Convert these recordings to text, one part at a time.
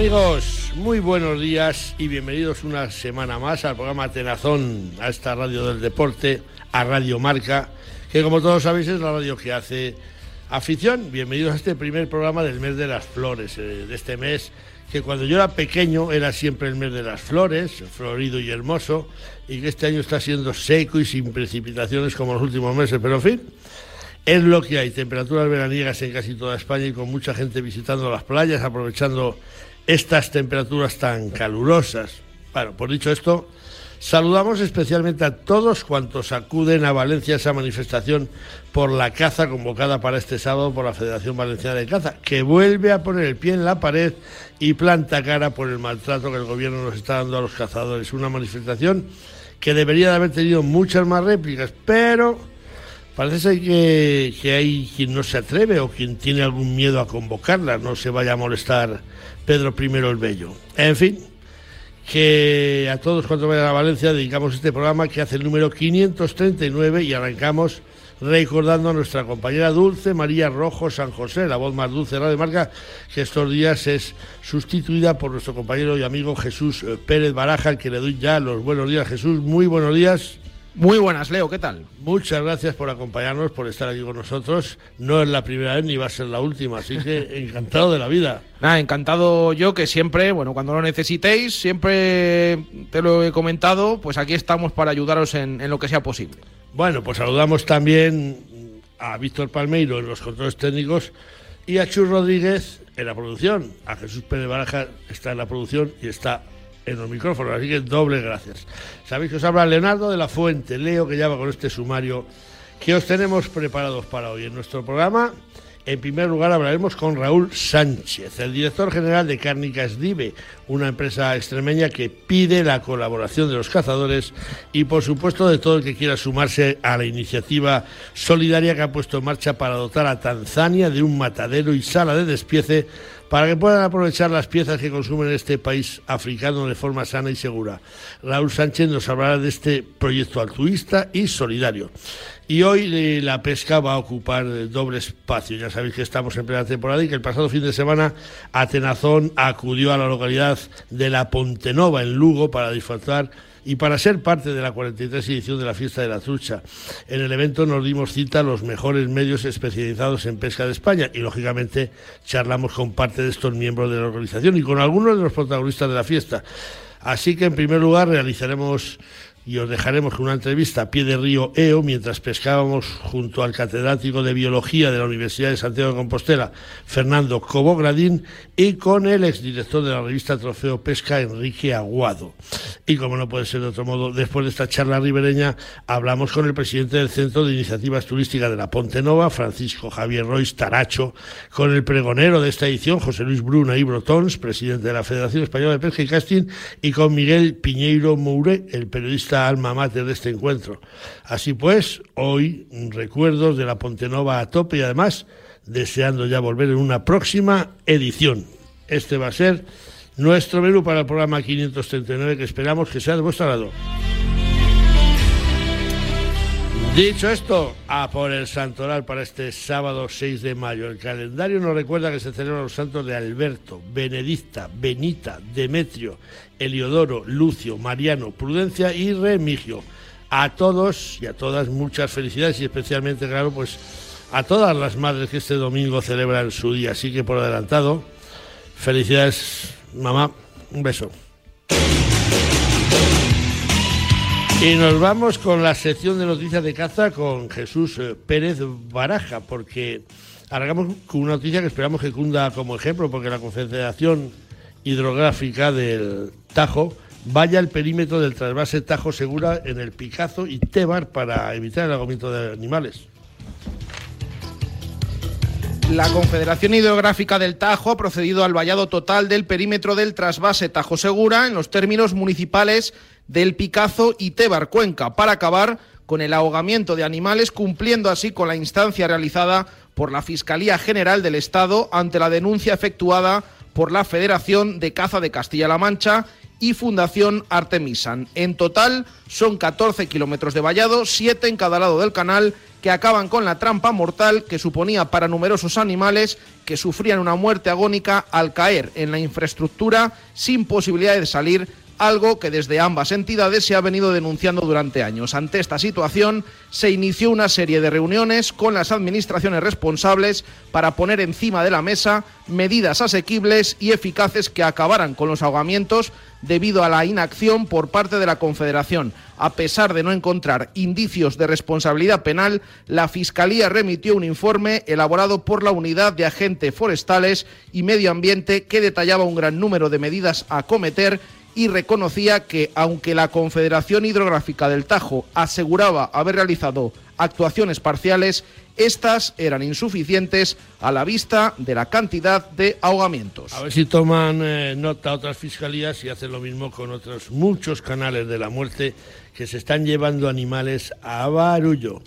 Amigos, muy buenos días y bienvenidos una semana más al programa Tenazón, a esta radio del deporte, a Radio Marca, que como todos sabéis es la radio que hace afición. Bienvenidos a este primer programa del mes de las flores, eh, de este mes que cuando yo era pequeño era siempre el mes de las flores, florido y hermoso, y que este año está siendo seco y sin precipitaciones como los últimos meses, pero en fin. Es lo que hay, temperaturas veraniegas en casi toda España y con mucha gente visitando las playas, aprovechando estas temperaturas tan calurosas. Bueno, por dicho esto, saludamos especialmente a todos cuantos acuden a Valencia a esa manifestación por la caza convocada para este sábado por la Federación Valenciana de Caza, que vuelve a poner el pie en la pared y planta cara por el maltrato que el gobierno nos está dando a los cazadores. Una manifestación que debería de haber tenido muchas más réplicas, pero parece que hay quien no se atreve o quien tiene algún miedo a convocarla, no se vaya a molestar Pedro I el Bello. En fin, que a todos cuando vayan a Valencia dedicamos este programa que hace el número 539 y arrancamos recordando a nuestra compañera Dulce María Rojo San José, la voz más dulce de Radio Marca, que estos días es sustituida por nuestro compañero y amigo Jesús eh, Pérez Baraja, que le doy ya los buenos días. Jesús, muy buenos días. Muy buenas, Leo, ¿qué tal? Muchas gracias por acompañarnos, por estar aquí con nosotros. No es la primera vez ni va a ser la última, así que encantado de la vida. Nada, encantado yo que siempre, bueno, cuando lo necesitéis, siempre te lo he comentado, pues aquí estamos para ayudaros en, en lo que sea posible. Bueno, pues saludamos también a Víctor Palmeiro en los controles técnicos y a Chus Rodríguez en la producción. A Jesús Pérez Baraja está en la producción y está en los micrófonos, así que doble gracias. Sabéis que os habla Leonardo de la Fuente, Leo, que llama con este sumario que os tenemos preparados para hoy en nuestro programa. En primer lugar hablaremos con Raúl Sánchez, el director general de Cárnicas Dive, una empresa extremeña que pide la colaboración de los cazadores y por supuesto de todo el que quiera sumarse a la iniciativa solidaria que ha puesto en marcha para dotar a Tanzania de un matadero y sala de despiece para que puedan aprovechar las piezas que consumen este país africano de forma sana y segura. Raúl Sánchez nos hablará de este proyecto altruista y solidario. Y hoy eh, la pesca va a ocupar doble espacio. Ya sabéis que estamos en plena temporada y que el pasado fin de semana Atenazón acudió a la localidad de La Pontenova, en Lugo, para disfrutar y para ser parte de la 43 edición de la Fiesta de la Trucha. En el evento nos dimos cita a los mejores medios especializados en pesca de España y, lógicamente, charlamos con parte de estos miembros de la organización y con algunos de los protagonistas de la fiesta. Así que, en primer lugar, realizaremos y os dejaremos con una entrevista a pie de río EO mientras pescábamos junto al catedrático de Biología de la Universidad de Santiago de Compostela, Fernando Cobogradín, y con el exdirector de la revista Trofeo Pesca, Enrique Aguado. Y como no puede ser de otro modo, después de esta charla ribereña, hablamos con el presidente del Centro de Iniciativas Turísticas de la Ponte Nova, Francisco Javier Royce Taracho, con el pregonero de esta edición, José Luis Bruna y Brotons, presidente de la Federación Española de Pesca y Casting, y con Miguel Piñeiro Moure, el periodista alma mater de este encuentro. Así pues, hoy recuerdos de la Pontenova a tope y además deseando ya volver en una próxima edición. Este va a ser nuestro menú para el programa 539 que esperamos que sea de vuestro lado. Dicho esto, a por el santoral para este sábado 6 de mayo. El calendario nos recuerda que se celebran los santos de Alberto, Benedicta, Benita, Demetrio, Eliodoro, Lucio, Mariano, Prudencia y Remigio. A todos y a todas muchas felicidades y especialmente, claro, pues a todas las madres que este domingo celebran su día. Así que por adelantado, felicidades, mamá. Un beso. Y nos vamos con la sección de noticias de caza con Jesús eh, Pérez Baraja, porque arrancamos con una noticia que esperamos que cunda como ejemplo, porque la Confederación Hidrográfica del Tajo vaya al perímetro del trasvase Tajo Segura en el Picazo y Tebar para evitar el agotamiento de animales. La Confederación Hidrográfica del Tajo ha procedido al vallado total del perímetro del trasvase Tajo Segura en los términos municipales del Picazo y Tebar Cuenca para acabar con el ahogamiento de animales, cumpliendo así con la instancia realizada por la Fiscalía General del Estado ante la denuncia efectuada por la Federación de Caza de Castilla-La Mancha y Fundación Artemisan. En total son 14 kilómetros de vallado, 7 en cada lado del canal que acaban con la trampa mortal que suponía para numerosos animales que sufrían una muerte agónica al caer en la infraestructura sin posibilidad de salir algo que desde ambas entidades se ha venido denunciando durante años. Ante esta situación, se inició una serie de reuniones con las administraciones responsables para poner encima de la mesa medidas asequibles y eficaces que acabaran con los ahogamientos debido a la inacción por parte de la Confederación. A pesar de no encontrar indicios de responsabilidad penal, la Fiscalía remitió un informe elaborado por la Unidad de Agentes Forestales y Medio Ambiente que detallaba un gran número de medidas a cometer y reconocía que, aunque la Confederación Hidrográfica del Tajo aseguraba haber realizado actuaciones parciales, estas eran insuficientes a la vista de la cantidad de ahogamientos. A ver si toman eh, nota otras fiscalías y hacen lo mismo con otros muchos canales de la muerte que se están llevando animales a barullo.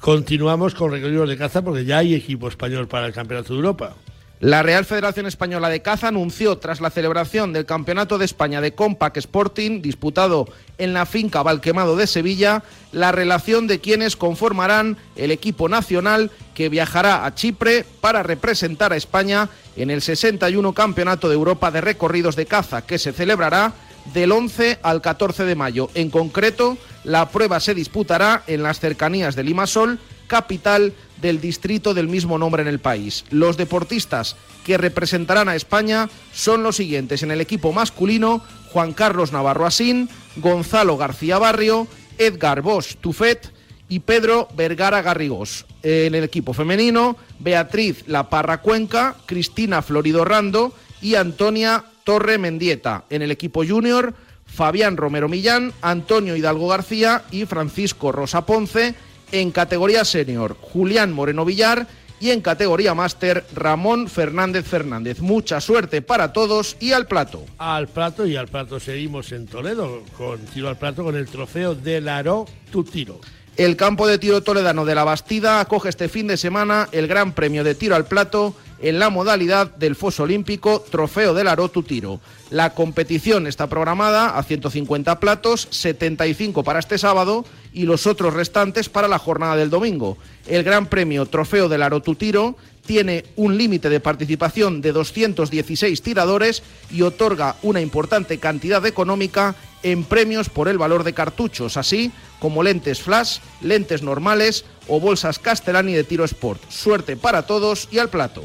Continuamos con recorridos de caza porque ya hay equipo español para el Campeonato de Europa. La Real Federación Española de Caza anunció tras la celebración del Campeonato de España de Compac Sporting disputado en la finca Valquemado de Sevilla la relación de quienes conformarán el equipo nacional que viajará a Chipre para representar a España en el 61 Campeonato de Europa de Recorridos de Caza que se celebrará del 11 al 14 de mayo. En concreto, la prueba se disputará en las cercanías de Limasol capital del distrito del mismo nombre en el país. Los deportistas que representarán a España son los siguientes en el equipo masculino, Juan Carlos Navarro Asín, Gonzalo García Barrio, Edgar Bosch Tufet y Pedro Vergara Garrigós. En el equipo femenino, Beatriz La Parra Cuenca, Cristina Florido Rando y Antonia Torre Mendieta. En el equipo junior, Fabián Romero Millán, Antonio Hidalgo García y Francisco Rosa Ponce en categoría senior Julián Moreno Villar y en categoría máster Ramón Fernández Fernández. Mucha suerte para todos y al plato. Al plato y al plato seguimos en Toledo con tiro al plato con el trofeo del Aro Tu Tiro. El campo de tiro toledano de la Bastida acoge este fin de semana el Gran Premio de Tiro al Plato en la modalidad del foso olímpico Trofeo del Aro Tu Tiro. La competición está programada a 150 platos, 75 para este sábado y los otros restantes para la jornada del domingo. El Gran Premio Trofeo del Aro Tu Tiro tiene un límite de participación de 216 tiradores y otorga una importante cantidad económica en premios por el valor de cartuchos, así como lentes flash, lentes normales o bolsas Castellani de tiro sport. Suerte para todos y al plato.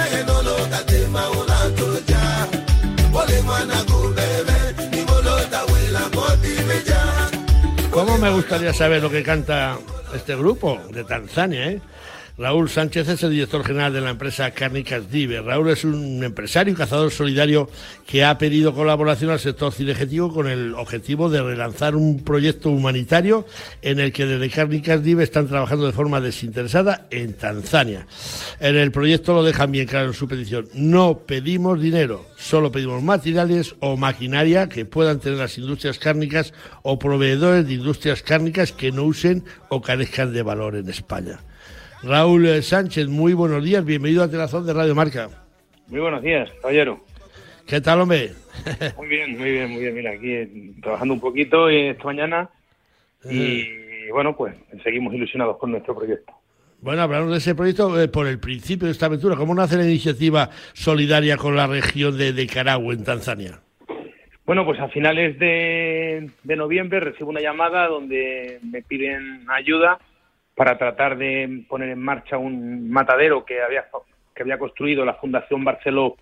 me gustaría saber lo que canta este grupo de Tanzania, eh? Raúl Sánchez es el director general de la empresa Cárnicas Dive. Raúl es un empresario y cazador solidario que ha pedido colaboración al sector cinegético con el objetivo de relanzar un proyecto humanitario en el que desde Cárnicas Dive están trabajando de forma desinteresada en Tanzania. En el proyecto lo dejan bien claro en su petición. No pedimos dinero, solo pedimos materiales o maquinaria que puedan tener las industrias cárnicas o proveedores de industrias cárnicas que no usen o carezcan de valor en España. Raúl Sánchez, muy buenos días, bienvenido a Telazón de Radio Marca. Muy buenos días, caballero. ¿Qué tal, hombre? Muy bien, muy bien, muy bien. Mira, aquí trabajando un poquito esta mañana y bueno, pues seguimos ilusionados con nuestro proyecto. Bueno, hablamos de ese proyecto eh, por el principio de esta aventura. ¿Cómo nace la iniciativa solidaria con la región de, de Carahue, en Tanzania? Bueno, pues a finales de, de noviembre recibo una llamada donde me piden ayuda para tratar de poner en marcha un matadero que había, que había construido la Fundación Barceló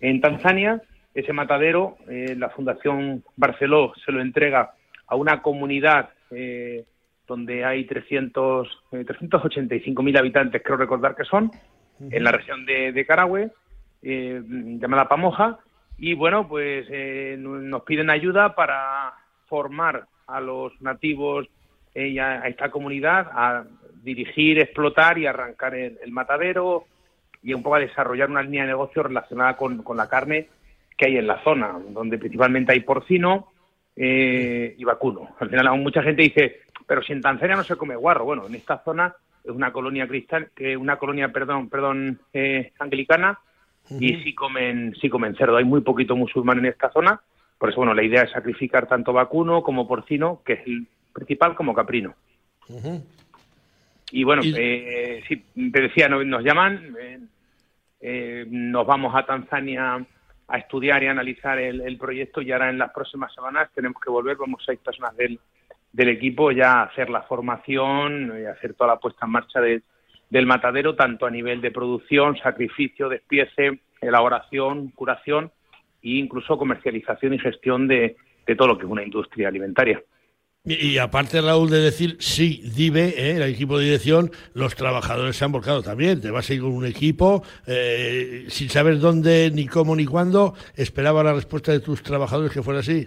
en Tanzania. Ese matadero, eh, la Fundación Barceló se lo entrega a una comunidad eh, donde hay 300, eh, 385.000 habitantes, creo recordar que son, en la región de, de Carahue, eh, llamada Pamoja. Y bueno, pues eh, nos piden ayuda para formar a los nativos a esta comunidad a dirigir, explotar y arrancar el, matadero, y un poco a desarrollar una línea de negocio relacionada con, con la carne que hay en la zona, donde principalmente hay porcino eh, y vacuno. Al final, aún mucha gente dice, pero si en Tanzania no se come guarro. Bueno, en esta zona es una colonia cristal, que una colonia, perdón, perdón, eh, anglicana y sí comen, sí comen cerdo. Hay muy poquito musulmán en esta zona, por eso, bueno, la idea es sacrificar tanto vacuno como porcino, que es el principal, como caprino. Y bueno, Eh, sí, te decía, nos, llaman, eh, eh, nos vamos a Tanzania a estudiar y analizar el, proyecto y ahora en las próximas semanas tenemos que volver, vamos seis personas del, del equipo ya a hacer la formación y hacer toda la puesta en marcha del matadero, tanto a nivel de producción, sacrificio, despiece, elaboración, curación e incluso comercialización y gestión de, de todo lo que es una industria alimentaria. Y, aparte, Raúl, de decir, sí, DIVE, ¿eh? el equipo de dirección, los trabajadores se han volcado también. Te vas a ir con un equipo, eh, sin saber dónde, ni cómo, ni cuándo. ¿Esperaba la respuesta de tus trabajadores que fuera así?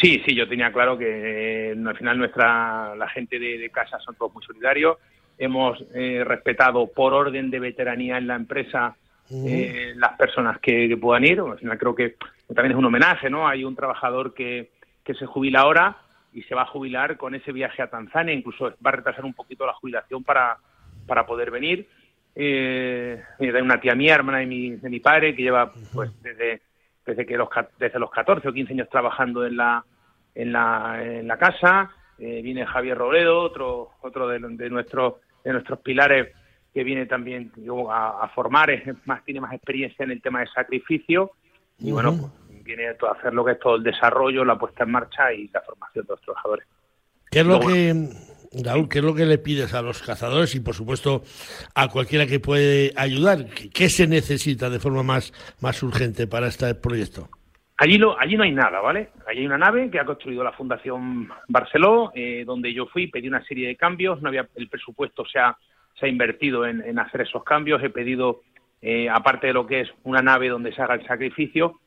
Sí, sí, yo tenía claro que eh, al final nuestra la gente de, casa son todos muy solidarios. Hemos respetado por orden de veteranía en la empresa las personas que, puedan ir. Al final creo que también es un homenaje, ¿no? Hay un trabajador que, que se jubila ahora y se va a jubilar con ese viaje a Tanzania, incluso va a retrasar un poquito la jubilación para, para poder venir. Eh, hay una tía mía, hermana de mi, de mi padre, que lleva pues desde, desde, que los, desde los 14 o 15 años trabajando en la, en la, en la casa. Eh, viene Javier Robledo, otro, otro de, de, nuestro, de nuestros pilares que viene también a, a formar, es más, tiene más experiencia en el tema de sacrificio. Y bueno, viene a hacer lo que es todo el desarrollo, la puesta en marcha y la formación de los trabajadores. ¿Qué es lo que, Raúl, qué es lo que le pides a los cazadores y, por supuesto, a cualquiera que puede ayudar? ¿Qué se necesita de forma más, más urgente para este proyecto? Allí, lo, allí no hay nada, ¿vale? Allí hay una nave que ha construido la Fundación Barceló, eh, donde yo fui, pedí una serie de cambios, no había el presupuesto se ha, se ha invertido en, hacer esos cambios, he pedido, eh, aparte de lo que es una nave donde se haga el sacrificio,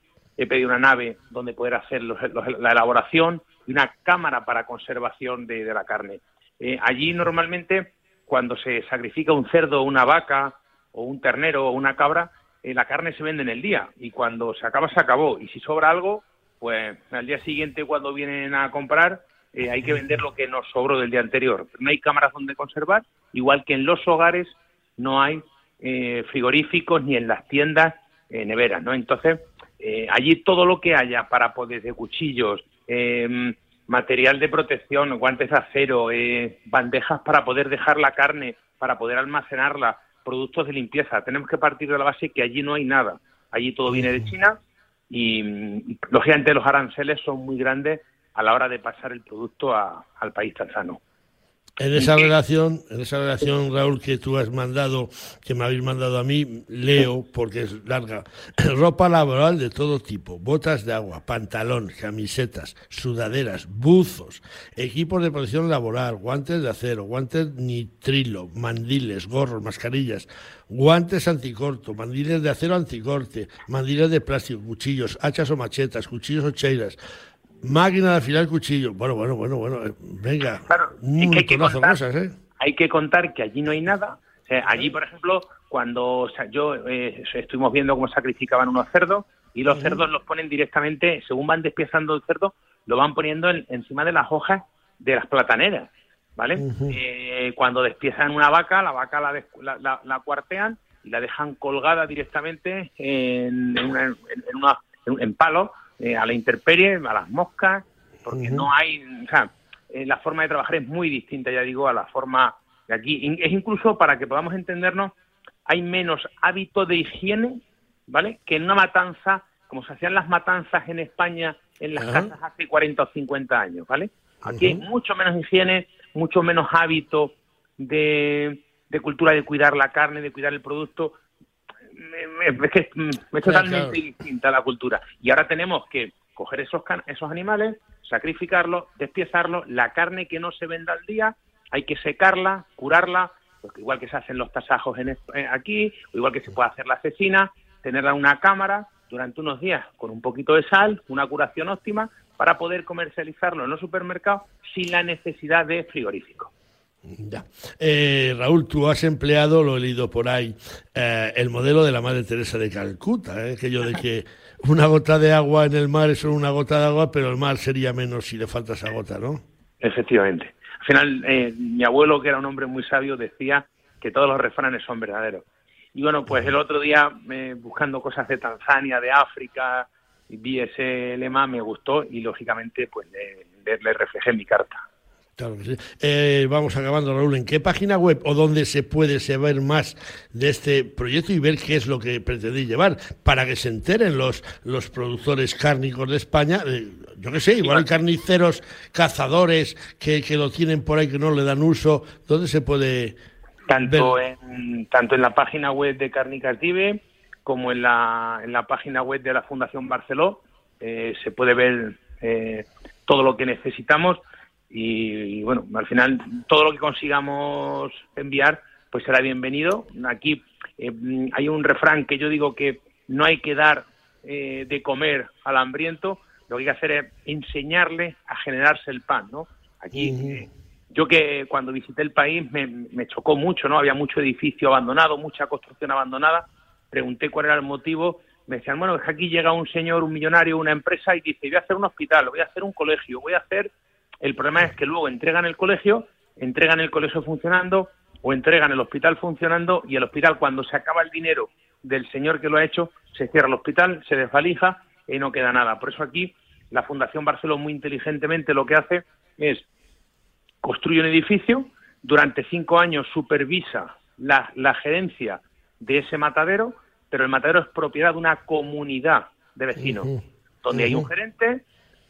he pedido una nave donde poder hacer la elaboración y una cámara para conservación de, la carne. Eh, allí normalmente cuando se sacrifica un cerdo, una vaca o un ternero o una cabra, eh, la carne se vende en el día y cuando se acaba se acabó y si sobra algo, pues al día siguiente cuando vienen a comprar eh, hay que vender lo que nos sobró del día anterior. No hay cámaras donde conservar, igual que en los hogares no hay frigoríficos ni en las tiendas neveras, ¿no? Entonces eh, allí todo lo que haya para poder de cuchillos, em, material de protección, guantes de acero, eh, bandejas para poder dejar la carne, para poder almacenarla, productos de limpieza. Tenemos que partir de la base que allí no hay nada. Allí todo viene de China y, lógicamente los aranceles son muy grandes a la hora de pasar el producto al país tanzano. En esa relación, en esa relación, Raúl, que tú has mandado, que me habéis mandado a mí, leo, porque es larga, ropa laboral de todo tipo, botas de agua, pantalón, camisetas, sudaderas, buzos, equipos de protección laboral, guantes de acero, guantes nitrilo, mandiles, gorros, mascarillas, guantes anticorto, mandiles de acero anticorte, mandiles de plástico, cuchillos, hachas o machetas, cuchillos o cheiras, Máquina de afilar cuchillo. Bueno, bueno, bueno, bueno. Eh, venga. Claro, hay que contar, ¿eh? Hay que contar que allí no hay nada. allí, por ejemplo, cuando yo eh, estuvimos viendo cómo sacrificaban unos cerdos y los cerdos los ponen directamente, según van despiezando el cerdo, lo van poniendo encima de las hojas de las plataneras, ¿vale? Eh, cuando despiezan una vaca, la vaca la, la, la, cuartean y la dejan colgada directamente en, en, una, en, una, en palos eh, a la intemperie, a las moscas, porque no hay, o sea, eh, la forma de trabajar es muy distinta, ya digo, a la forma de aquí. Es incluso para que podamos entendernos, hay menos hábito de higiene, ¿vale? Que en una matanza, como se hacían las matanzas en España en las casas hace 40 o 50 años, ¿vale? Aquí hay mucho menos higiene, mucho menos hábito de, de cultura de cuidar la carne, de cuidar el producto es que es totalmente distinta la cultura. Y ahora tenemos que coger esos, esos animales, sacrificarlos, despiezarlos, la carne que no se venda al día, hay que secarla, curarla, porque igual que se hacen los tasajos en, aquí, o igual que se puede hacer la cecina, tenerla en una cámara durante unos días con un poquito de sal, una curación óptima, para poder comercializarlo en los supermercados sin la necesidad de frigorífico. Ya. Eh, Raúl, tú has empleado, lo he leído por ahí, eh, el modelo de la Madre Teresa de Calcuta, ¿eh? aquello de que una gota de agua en el mar es solo una gota de agua, pero el mar sería menos si le falta esa gota, ¿no? Efectivamente. Al final, eh, mi abuelo, que era un hombre muy sabio, decía que todos los refranes son verdaderos. Y bueno, pues el otro día, buscando cosas de Tanzania, de África, vi ese lema, me gustó y lógicamente pues le, le reflejé mi carta. Claro que sí. Eh, vamos acabando, Raúl. ¿En qué página web o dónde se puede saber más de este proyecto y ver qué es lo que pretendéis llevar para que se enteren los, los productores cárnicos de España? Eh, yo qué sé, igual hay carniceros, cazadores que, que, lo tienen por ahí que no le dan uso. ¿Dónde se puede tanto En, tanto en la página web de Cárnicas Dive como en la, en la página web de la Fundación Barceló eh, se puede ver todo lo que necesitamos y, bueno, al final todo lo que consigamos enviar pues será bienvenido. Aquí eh, hay un refrán que yo digo que no hay que dar de comer al hambriento, lo que hay que hacer es enseñarle a generarse el pan, ¿no? Aquí yo que cuando visité el país me, me, chocó mucho, ¿no? Había mucho edificio abandonado, mucha construcción abandonada. Pregunté cuál era el motivo. Me decían, bueno, es que aquí llega un señor, un millonario, una empresa y dice, voy a hacer un hospital, voy a hacer un colegio, voy a hacer... El problema es que luego entregan el colegio, entregan el colegio funcionando o entregan el hospital funcionando y el hospital cuando se acaba el dinero del señor que lo ha hecho, se cierra el hospital, se desvalija y no queda nada. Por eso aquí la Fundación Barceló muy inteligentemente lo que hace es construye un edificio, durante cinco años supervisa la, gerencia de ese matadero, pero el matadero es propiedad de una comunidad de vecinos, donde hay un gerente,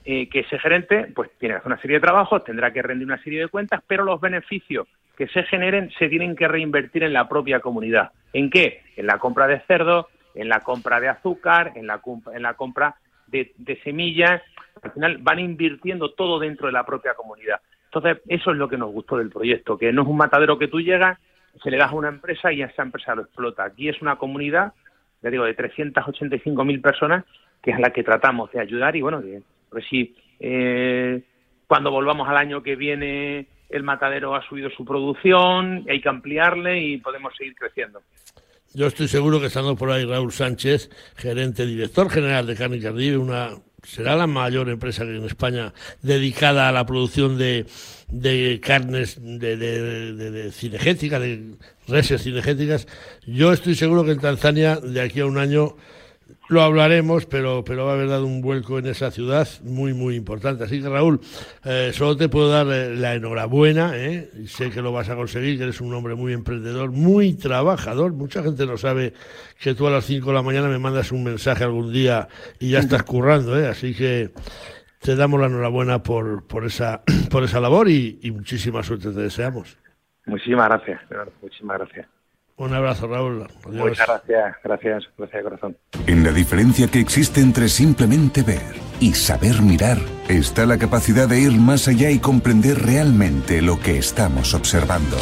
eh, que ese gerente pues tiene que hacer una serie de trabajos, tendrá que rendir una serie de cuentas, pero los beneficios que se generen se tienen que reinvertir en la propia comunidad. ¿En qué? En la compra de cerdos, en la compra de azúcar, en la, en la compra de, de semillas. Al final van invirtiendo todo dentro de la propia comunidad. Entonces, eso es lo que nos gustó del proyecto, que no es un matadero que tú llegas, se le das a una empresa y esa empresa lo explota. Aquí es una comunidad, ya digo, de 385.000 personas, que es la que tratamos de ayudar y bueno, que, pues si eh, cuando volvamos al año que viene el matadero ha subido su producción, hay que ampliarle y podemos seguir creciendo. Yo estoy seguro que estando por ahí Raúl Sánchez, gerente, director general de Carne Cardive, una será la mayor empresa en España dedicada a la producción de, de carnes de, de, de, de cinegética, de reses cinegéticas. Yo estoy seguro que en Tanzania, de aquí a un año, lo hablaremos, pero, pero va a haber dado un vuelco en esa ciudad muy, muy importante. Así que, Raúl, eh, solo te puedo dar eh, la enhorabuena. ¿eh? Sé que lo vas a conseguir, que eres un hombre muy emprendedor, muy trabajador. Mucha gente no sabe que tú a las 5 de la mañana me mandas un mensaje algún día y ya estás currando. ¿eh? Así que te damos la enhorabuena por, por, esa, por esa labor y, muchísima suerte te deseamos. Muchísimas gracias, muchísimas gracias. Un abrazo, Raúl. Muchas gracias, gracias, gracias de corazón. En la diferencia que existe entre simplemente ver y saber mirar, está la capacidad de ir más allá y comprender realmente lo que estamos observando.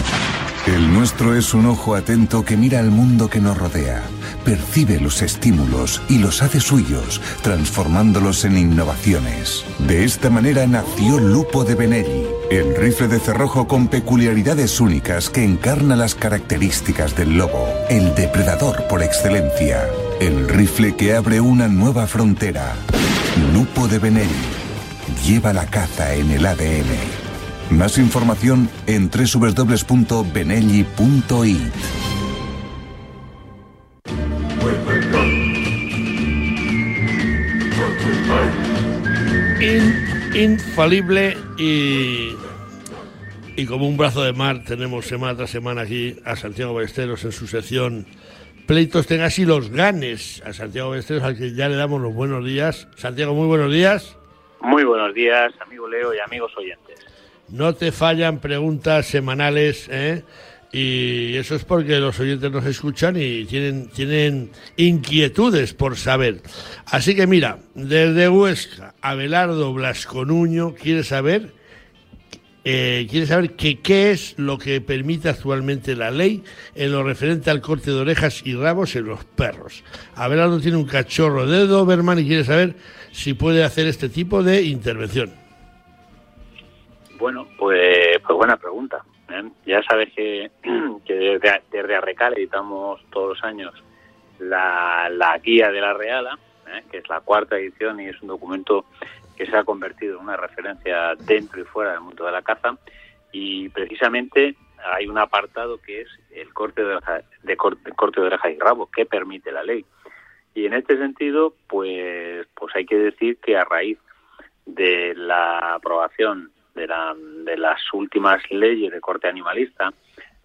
El nuestro es un ojo atento que mira al mundo que nos rodea, percibe los estímulos y los hace suyos, transformándolos en innovaciones. De esta manera nació Lupo de Benelli, el rifle de cerrojo con peculiaridades únicas que encarna las características del lobo, el depredador por excelencia. El rifle que abre una nueva frontera. Lupo de Benelli. Lleva la caza en el ADN. Más información en www.benelli.it. infalible y, y como un brazo de mar tenemos semana tras semana aquí a Santiago Ballesteros en su sección Pleitos tengas y los ganes a Santiago Ballesteros al que ya le damos los buenos días. Santiago, muy buenos días. Muy buenos días, amigo Leo y amigos oyentes. No te fallan preguntas semanales, ¿eh? Y eso es porque los oyentes nos escuchan y tienen, tienen inquietudes por saber. Así que mira, desde Huesca, Abelardo Blasconuño quiere saber, eh, quiere saber que qué es lo que permite actualmente la ley en lo referente al corte de orejas y rabos en los perros. Abelardo tiene un cachorro de Doberman y quiere saber si puede hacer este tipo de intervención. Bueno, pues, pues buena pregunta. ¿Eh? Ya sabes que, que desde, desde, Arrecal editamos todos los años la, la guía de la Reala, ¿eh? que es la cuarta edición y es un documento que se ha convertido en una referencia dentro y fuera del mundo de la caza. Y precisamente hay un apartado que es el corte de, de, corte, de orejas y rabo, que permite la ley. Y en este sentido, pues, pues hay que decir que a raíz de la aprobación de, la, de las últimas leyes de corte animalista,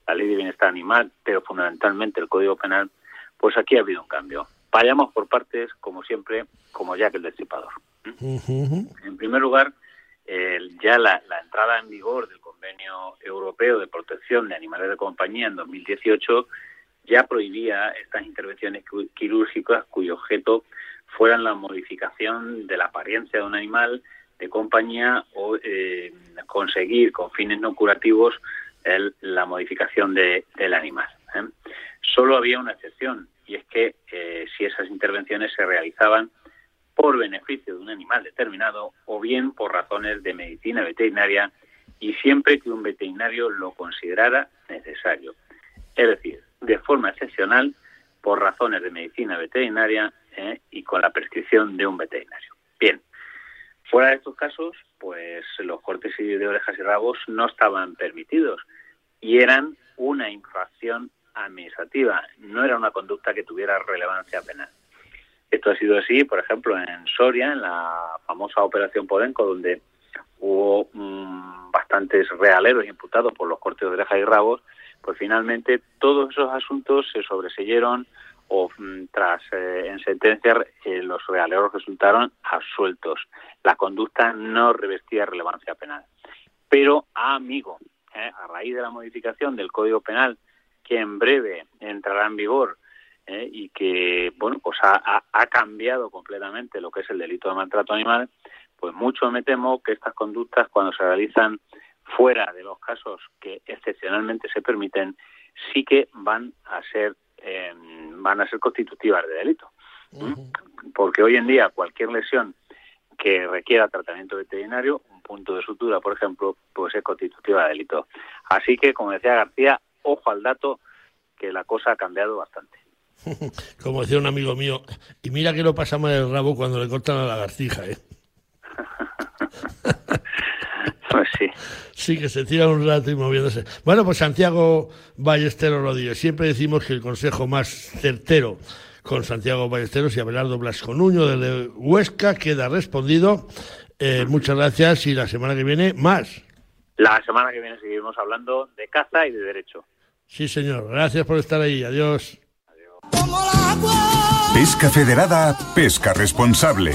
la ley de bienestar animal, pero fundamentalmente el Código Penal, pues aquí ha habido un cambio. Vayamos por partes, como siempre, como ya que el Destripador. En primer lugar, ya la, la, entrada en vigor del Convenio Europeo de Protección de Animales de Compañía en 2018 ya prohibía estas intervenciones quirúrgicas cuyo objeto fueran la modificación de la apariencia de un animal de compañía o eh, conseguir con fines no curativos el, la modificación de, del animal. ¿eh? Solo había una excepción y es que eh, si esas intervenciones se realizaban por beneficio de un animal determinado o bien por razones de medicina veterinaria y siempre que un veterinario lo considerara necesario. Es decir, de forma excepcional por razones de medicina veterinaria y con la prescripción de un veterinario. Bien, fuera de estos casos, pues los cortes de orejas y rabos no estaban permitidos y eran una infracción administrativa, no era una conducta que tuviera relevancia penal. Esto ha sido así, por ejemplo, en Soria, en la famosa Operación Podenco, donde hubo mmm, bastantes realeros imputados por los cortes de orejas y rabos, pues finalmente todos esos asuntos se sobreseyeron o mm, tras eh, en sentencia eh, los realeros resultaron absueltos. La conducta no revestía relevancia penal. Pero, amigo, eh, a raíz de la modificación del Código Penal, que en breve entrará en vigor eh, y que, bueno, pues ha, ha, cambiado completamente lo que es el delito de maltrato animal, pues mucho me temo que estas conductas, cuando se realizan fuera de los casos que excepcionalmente se permiten, sí que van a ser eh, van a ser constitutivas de delito. Porque hoy en día cualquier lesión que requiera tratamiento veterinario, un punto de sutura, por ejemplo, puede ser constitutiva de delito. Así que, como decía García, ojo al dato que la cosa ha cambiado bastante. Como decía un amigo mío, y mira que lo pasamos el rabo cuando le cortan a la garcija, ¿eh? Pues sí. Sí, que se tira un rato y moviéndose. Bueno, pues Santiago Ballesteros Rodríguez. Siempre decimos que el consejo más certero con Santiago Ballesteros y Abelardo Blasco Nuño desde Huesca queda respondido. Eh, muchas gracias y la semana que viene más. La semana que viene seguiremos hablando de caza y de derecho. Sí, señor. Gracias por estar ahí. Adiós. Pesca Federada, pesca responsable.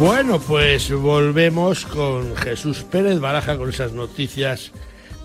Bueno, pues volvemos con Jesús Pérez Baraja con esas noticias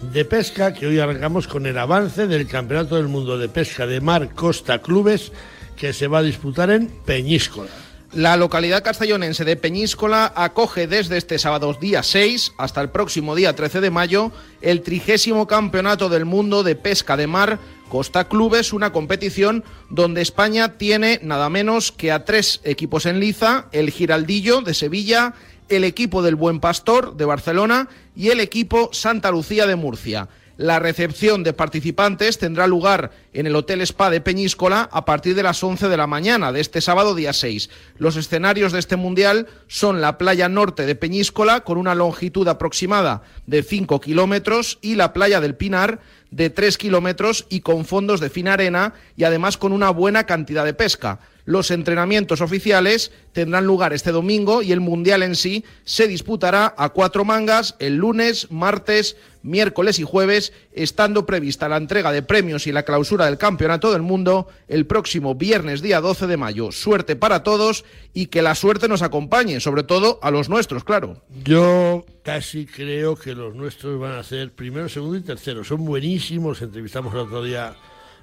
de pesca que hoy arrancamos con el avance del Campeonato del Mundo de Pesca de Mar Costa Clubes que se va a disputar en Peñíscola. La localidad castellonense de Peñíscola acoge desde este sábado día 6 hasta el próximo día 13 de mayo el trigésimo Campeonato del Mundo de Pesca de Mar Costa Clubes, una competición donde España tiene nada menos que a tres equipos en liza, el Giraldillo de Sevilla, el equipo del Buen Pastor de Barcelona y el equipo Santa Lucía de Murcia. La recepción de participantes tendrá lugar en el Hotel Spa de Peñíscola a partir de las 11 de la mañana de este sábado día 6. Los escenarios de este mundial son la playa norte de Peñíscola con una longitud aproximada de 5 kilómetros y la playa del Pinar de 3 kilómetros y con fondos de fina arena y además con una buena cantidad de pesca. Los entrenamientos oficiales tendrán lugar este domingo y el Mundial en sí se disputará a cuatro mangas el lunes, martes, miércoles y jueves, estando prevista la entrega de premios y la clausura del Campeonato del Mundo el próximo viernes día 12 de mayo. Suerte para todos y que la suerte nos acompañe, sobre todo a los nuestros, claro. Yo casi creo que los nuestros van a ser primero, segundo y tercero. Son buenísimos. Entrevistamos el otro día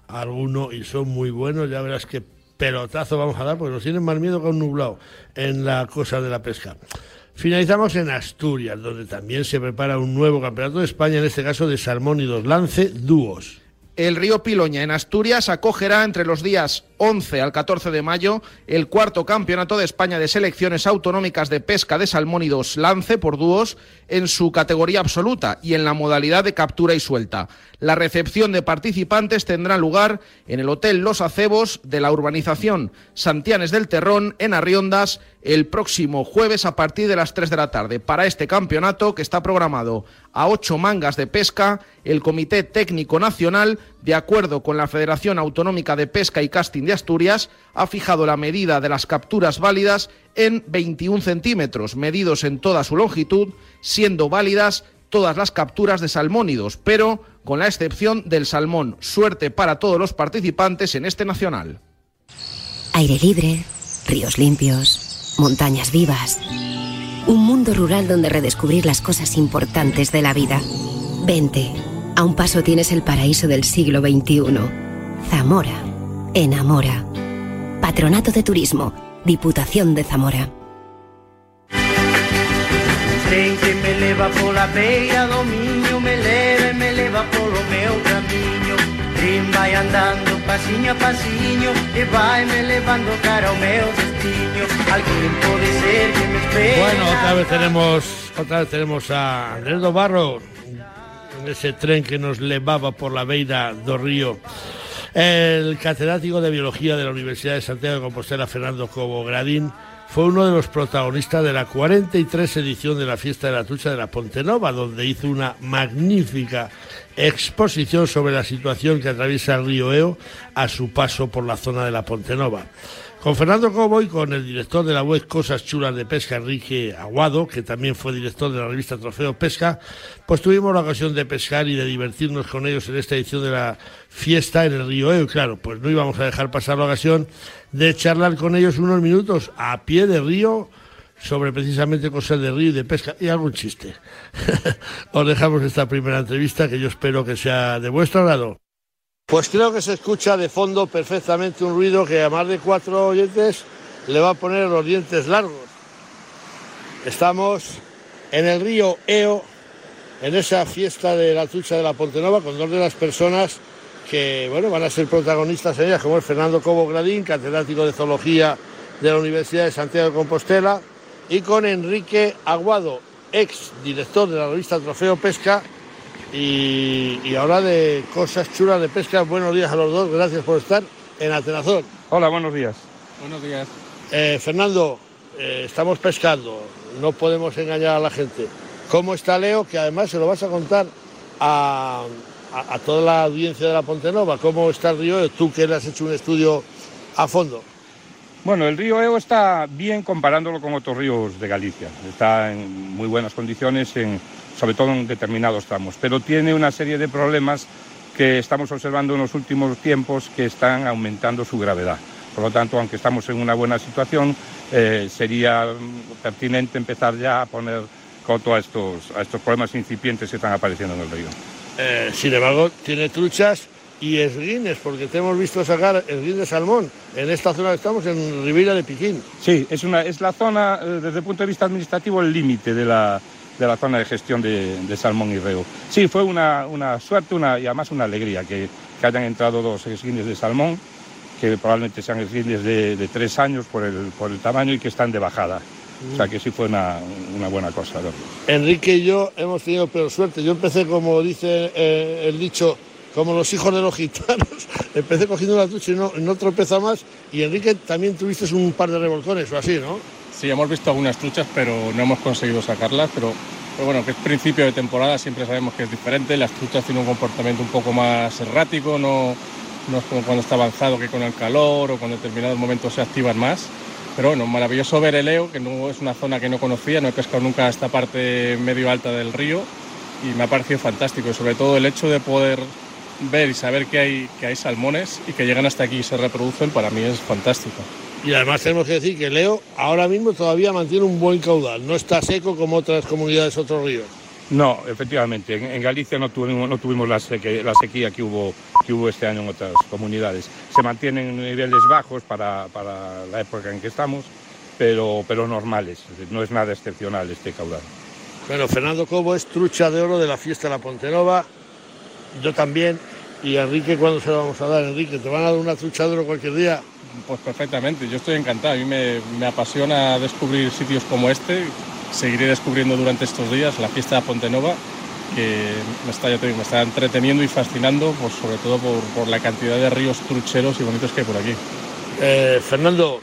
alguno y son muy buenos. Ya verás qué pelotazo vamos a dar porque nos tienen más miedo que un nublado en la cosa de la pesca. Finalizamos en Asturias, donde también se prepara un nuevo campeonato de España, en este caso de salmón y dos lance dúos. El río Piloña en Asturias acogerá entre los días 11 al 14 de mayo el cuarto campeonato de España de selecciones autonómicas de pesca de salmónidos lance por dúos en su categoría absoluta y en la modalidad de captura y suelta. La recepción de participantes tendrá lugar en el Hotel Los Acebos de la urbanización Santianes del Terrón en Arriondas el próximo jueves a partir de las 3 de la tarde. Para este campeonato, que está programado a ocho mangas de pesca, el Comité Técnico Nacional, de acuerdo con la Federación Autonómica de Pesca y Casting de Asturias, ha fijado la medida de las capturas válidas en 21 centímetros, medidos en toda su longitud, siendo válidas todas las capturas de salmónidos, pero con la excepción del salmón. Suerte para todos los participantes en este nacional. Aire libre, ríos limpios, montañas vivas. Un mundo rural donde redescubrir las cosas importantes de la vida. Vente, a un paso tienes el paraíso del siglo XXI. Zamora, enamora. Patronato de Turismo, Diputación de Zamora. Tren que me leva pola beira do miño Me leva e me leva polo meu camiño. Tren vai andando pasiño a pasiño E vai me levando cara ao meu destino. Alguén pode ser que me espera Bueno, otra vez tenemos, otra vez tenemos a Andrés do Barro en ese tren que nos levaba por la beira do río. El catedrático de Biología de la Universidad de Santiago de Compostela, Fernando Cobo Gradín, fue uno de los protagonistas de la 43 edición de la Fiesta de la Trucha de la Pontenova, donde hizo una magnífica exposición sobre la situación que atraviesa el río Eo a su paso por la zona de la Pontenova. Con Fernando Cobo y con el director de la web Cosas Chulas de Pesca, Enrique Aguado, que también fue director de la revista Trofeo Pesca, pues tuvimos la ocasión de pescar y de divertirnos con ellos en esta edición de la fiesta en el río Eo. Y claro, pues no íbamos a dejar pasar la ocasión de charlar con ellos unos minutos a pie de río sobre precisamente cosas de río y de pesca y algún chiste. Os dejamos esta primera entrevista que yo espero que sea de vuestro agrado. Pues creo que se escucha de fondo perfectamente un ruido que a más de cuatro oyentes le va a poner los dientes largos. Estamos en el río Eo, en esa fiesta de la trucha de la Pontenova, con dos de las personas que bueno, van a ser protagonistas en ella, como es Fernando Cobo Gradín, catedrático de Zoología de la Universidad de Santiago de Compostela, y con Enrique Aguado, ex director de la revista Trofeo Pesca, y, y ahora de cosas chulas de pesca. Buenos días a los dos, gracias por estar en Atenazón. Hola, buenos días. Buenos días. Eh, Fernando, eh, estamos pescando, no podemos engañar a la gente. ¿Cómo está Leo? Que además se lo vas a contar a, a- toda la audiencia de la Pontenova. ¿Cómo está el río? Tú que le has hecho un estudio a fondo. Bueno, el río Eo está bien comparándolo con otros ríos de Galicia. Está en muy buenas condiciones, en- sobre todo en determinados tramos, pero tiene una serie de problemas que estamos observando en los últimos tiempos que están aumentando su gravedad. Por lo tanto, aunque estamos en una buena situación, eh, sería mm, pertinente empezar ya a poner coto a estos problemas incipientes que están apareciendo en el río. Eh, sin embargo, tiene truchas y esguines, porque te hemos visto sacar esguín de salmón en esta zona que estamos, en Ribera de Piquín. Sí, es, una, es la zona, eh, desde el punto de vista administrativo, el límite de la, de la zona de gestión de, de salmón y reo. Sí, fue una, una suerte una, y además una alegría que, que hayan entrado dos esguines de salmón, que probablemente sean esguines de, de tres años por el, por el tamaño y que están de bajada. O sea que sí fue una, una buena cosa. ¿no? Enrique y yo hemos tenido peor suerte. Yo empecé, como dice eh, el dicho, como los hijos de los gitanos. empecé cogiendo la trucha y no, no tropeza más. Y Enrique, también tuviste un par de revolcones o así, ¿no? Sí, hemos visto algunas truchas, pero no hemos conseguido sacarlas. Pero, pero bueno, que es principio de temporada, siempre sabemos que es diferente. Las truchas tienen un comportamiento un poco más errático, no, no es como cuando está avanzado que con el calor o con determinados momentos se activan más. Pero bueno, maravilloso ver el Eo, que no es una zona que no conocía, no he pescado nunca esta parte medio alta del río y me ha parecido fantástico. Y sobre todo el hecho de poder ver y saber que hay, que hay salmones y que llegan hasta aquí y se reproducen, para mí es fantástico. Y además tenemos que decir que Leo ahora mismo todavía mantiene un buen caudal. No está seco como otras comunidades, otros ríos. No, efectivamente, en, Galicia no tuvimos, no tuvimos la, la, sequía que hubo, que hubo este año en otras comunidades. Se mantienen niveles bajos para, para la época en que estamos, pero, pero normales, no es nada excepcional este caudal. Bueno, Fernando Cobo es trucha de oro de la fiesta de la Pontenova, yo también, y Enrique, ¿cuándo se lo vamos a dar? Enrique, ¿te van a dar una trucha de oro cualquier día? Pues perfectamente, yo estoy encantado. A mí me, apasiona descubrir sitios como este. Seguiré descubriendo durante estos días la fiesta de Ponte Nova, que me está, me está entreteniendo y fascinando, pues sobre todo por, la cantidad de ríos trucheros y bonitos que hay por aquí. Eh, Fernando,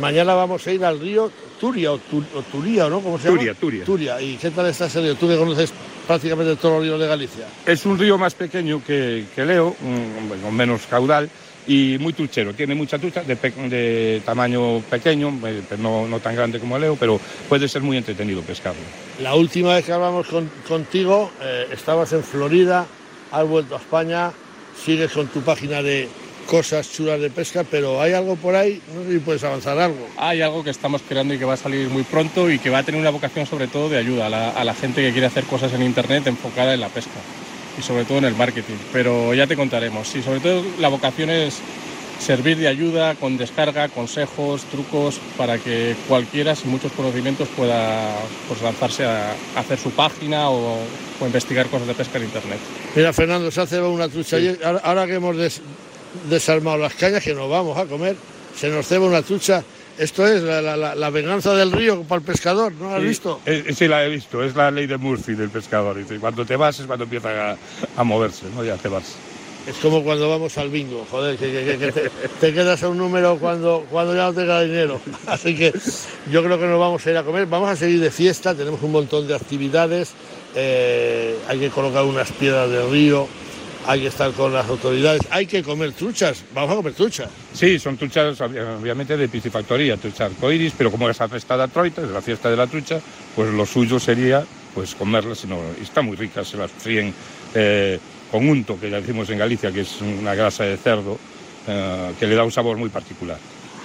mañana vamos a ir al río Turia o, Turia, ¿no? ¿Cómo se llama? Turia, Turia. Turia. ¿Y qué tal está ese río? Tú que conoces prácticamente todos los ríos de Galicia. Es un río más pequeño que, Leo, con menos caudal y muy truchero. Tiene mucha trucha de, tamaño pequeño, eh, no, no, tan grande como Leo, pero puede ser muy entretenido pescarlo. La última vez que hablamos contigo, eh, estabas en Florida, has vuelto a España, sigues con tu página de cosas chulas de pesca, pero hay algo por ahí, no sé si puedes avanzar algo. Hay algo que estamos creando y que va a salir muy pronto y que va a tener una vocación sobre todo de ayuda a la, gente que quiere hacer cosas en Internet enfocada en la pesca y sobre todo en el marketing. Pero ya te contaremos. Y sobre todo la vocación es servir de ayuda con descarga, consejos, trucos para que cualquiera sin muchos conocimientos pueda pues, lanzarse a, hacer su página o, investigar cosas de pesca en internet. Mira, Fernando, se hace una trucha. Ahora, que hemos desarmado las cañas que nos vamos a comer, se nos ceba una trucha. Esto es la, venganza del río para el pescador, ¿no has visto? Eh, sí, la he visto, es la ley de Murphy del pescador. Cuando te vas es cuando empieza a, moverse, ¿no? Ya te vas. Es como cuando vamos al bingo, joder, que, te, quedas a un número cuando, cuando ya no te queda dinero. Así que yo creo que nos vamos a ir a comer. Vamos a seguir de fiesta, tenemos un montón de actividades. Eh, hay que colocar unas piedras del río, hay que estar con las autoridades, hay que comer truchas, vamos a comer truchas. Sí, son truchas obviamente de piscifactoría, trucha arcoiris, pero como es la fiesta de Troita, es la fiesta de la trucha, pues lo suyo sería pues comerlas, sino, está muy rica, se las fríen eh, con unto, que ya decimos en Galicia, que es una grasa de cerdo, eh, que le da un sabor muy particular.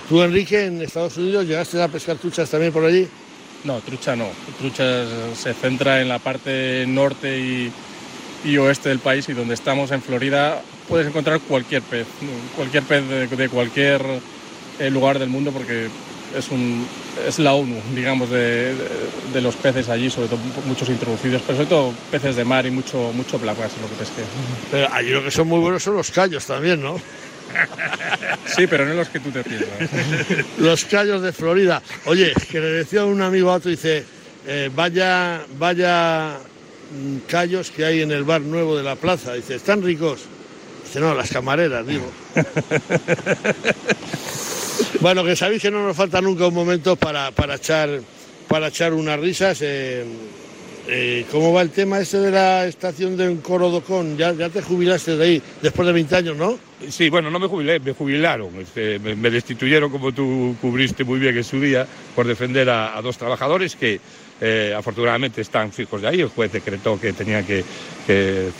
¿Tú, Enrique, en Estados Unidos llegaste a pescar truchas también por allí? No, trucha no. Trucha se centra en la parte norte y, y oeste del país y donde estamos en Florida puedes encontrar cualquier pez, cualquier pez de, cualquier eh, lugar del mundo porque es, un, es la ONU, digamos, de, los peces allí, sobre todo muchos introducidos, pero sobre todo peces de mar y mucho, mucho es lo que pesque. Pero allí lo que son muy buenos son los callos también, ¿no? Sí, pero no los que tú te piensas. los callos de Florida. Oye, que le decía un amigo a otro, dice, eh, vaya, vaya callos que hay en el bar nuevo de la plaza. Dice, ¿están ricos? Dice, no, las camareras, digo. bueno, que sabéis que no nos falta nunca un momento para, para, echar, para echar unas risas. Eh, eh, ¿Cómo va el tema ese de la estación de Corodocón? Ya, ya te jubilaste de ahí, después de 20 años, ¿no? Sí, bueno, no me jubilé, me jubilaron. Este, me, destituyeron, como tú cubriste muy bien en su día, por defender a dos trabajadores que eh, afortunadamente están fijos de ahí, el juez decretó que tenía que,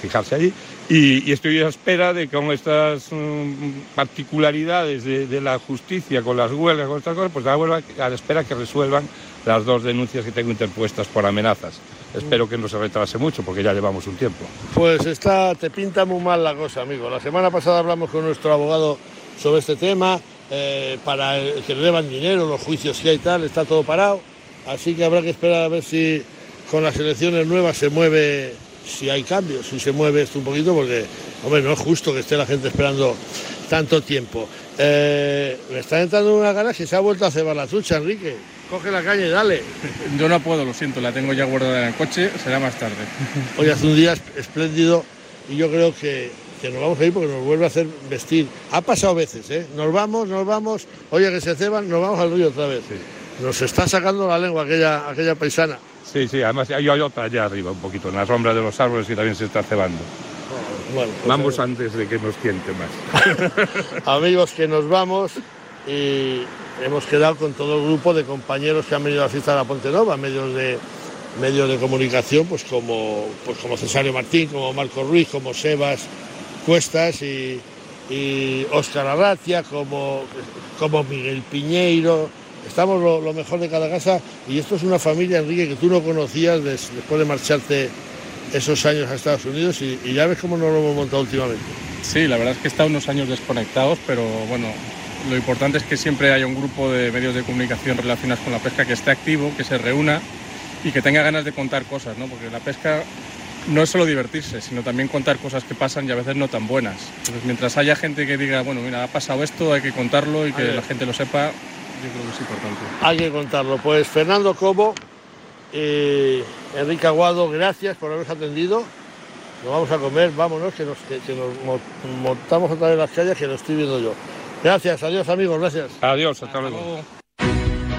fijarse allí y, estoy a espera de que con estas mm, particularidades de, la justicia, con las huelgas, con estas cosas, pues a la espera que resuelvan las dos denuncias que tengo interpuestas por amenazas. Espero que no se retrase mucho porque ya llevamos un tiempo. Pues está, te pinta muy mal la cosa, amigo. La semana pasada hablamos con nuestro abogado sobre este tema, eh, para que le deban dinero, los juicios que hay y tal, está todo parado Así que habrá que esperar a ver si con las elecciones nuevas se mueve, si hay cambios, si se mueve esto un poquito, porque, hombre, no es justo que esté la gente esperando tanto tiempo. Eh, me está entrando una gana que se ha vuelto a cebar la trucha, Enrique. Coge la caña y dale. Yo no puedo, lo siento, la tengo ya guardada en el coche, será más tarde. Hoy hace un día espléndido y yo creo que, nos vamos a ir porque nos vuelve a hacer vestir. Ha pasado veces, ¿eh? Nos vamos, nos vamos, oye que se ceban, nos vamos al río otra vez. Nos está sacando la lengua aquella, aquella paisana. Sí, sí, además hay otra allá arriba un poquito, en la sombra de los árboles y también se está cebando. Bueno, pues vamos antes de que nos tiente más. Amigos, que nos vamos y hemos quedado con todo el grupo de compañeros que han venido a la fiesta de la Ponte Nova, medios de, medios de comunicación, pues como, pues como Cesario Martín, como Marco Ruiz, como Sebas Cuestas y, y Óscar Arratia, como, como Miguel Piñeiro, estamos lo, mejor de cada casa y esto es una familia, Enrique, que tú no conocías después de marcharte esos años a Estados Unidos y, ya ves cómo nos lo hemos montado últimamente. Sí, la verdad es que he estado unos años desconectados, pero bueno, lo importante es que siempre haya un grupo de medios de comunicación relacionados con la pesca que esté activo, que se reúna y que tenga ganas de contar cosas, ¿no? Porque la pesca no es solo divertirse, sino también contar cosas que pasan y a veces no tan buenas. Entonces, mientras haya gente que diga, bueno, mira, ha pasado esto, hay que contarlo y que la gente lo sepa, yo creo que es importante. Hay que contarlo. Pues Fernando Cobo, Enrique Aguado, gracias por habernos atendido. Nos vamos a comer, vámonos, que nos, montamos otra vez las calles, que lo estoy viendo yo. Gracias, adiós amigos, gracias. Adiós, hasta luego.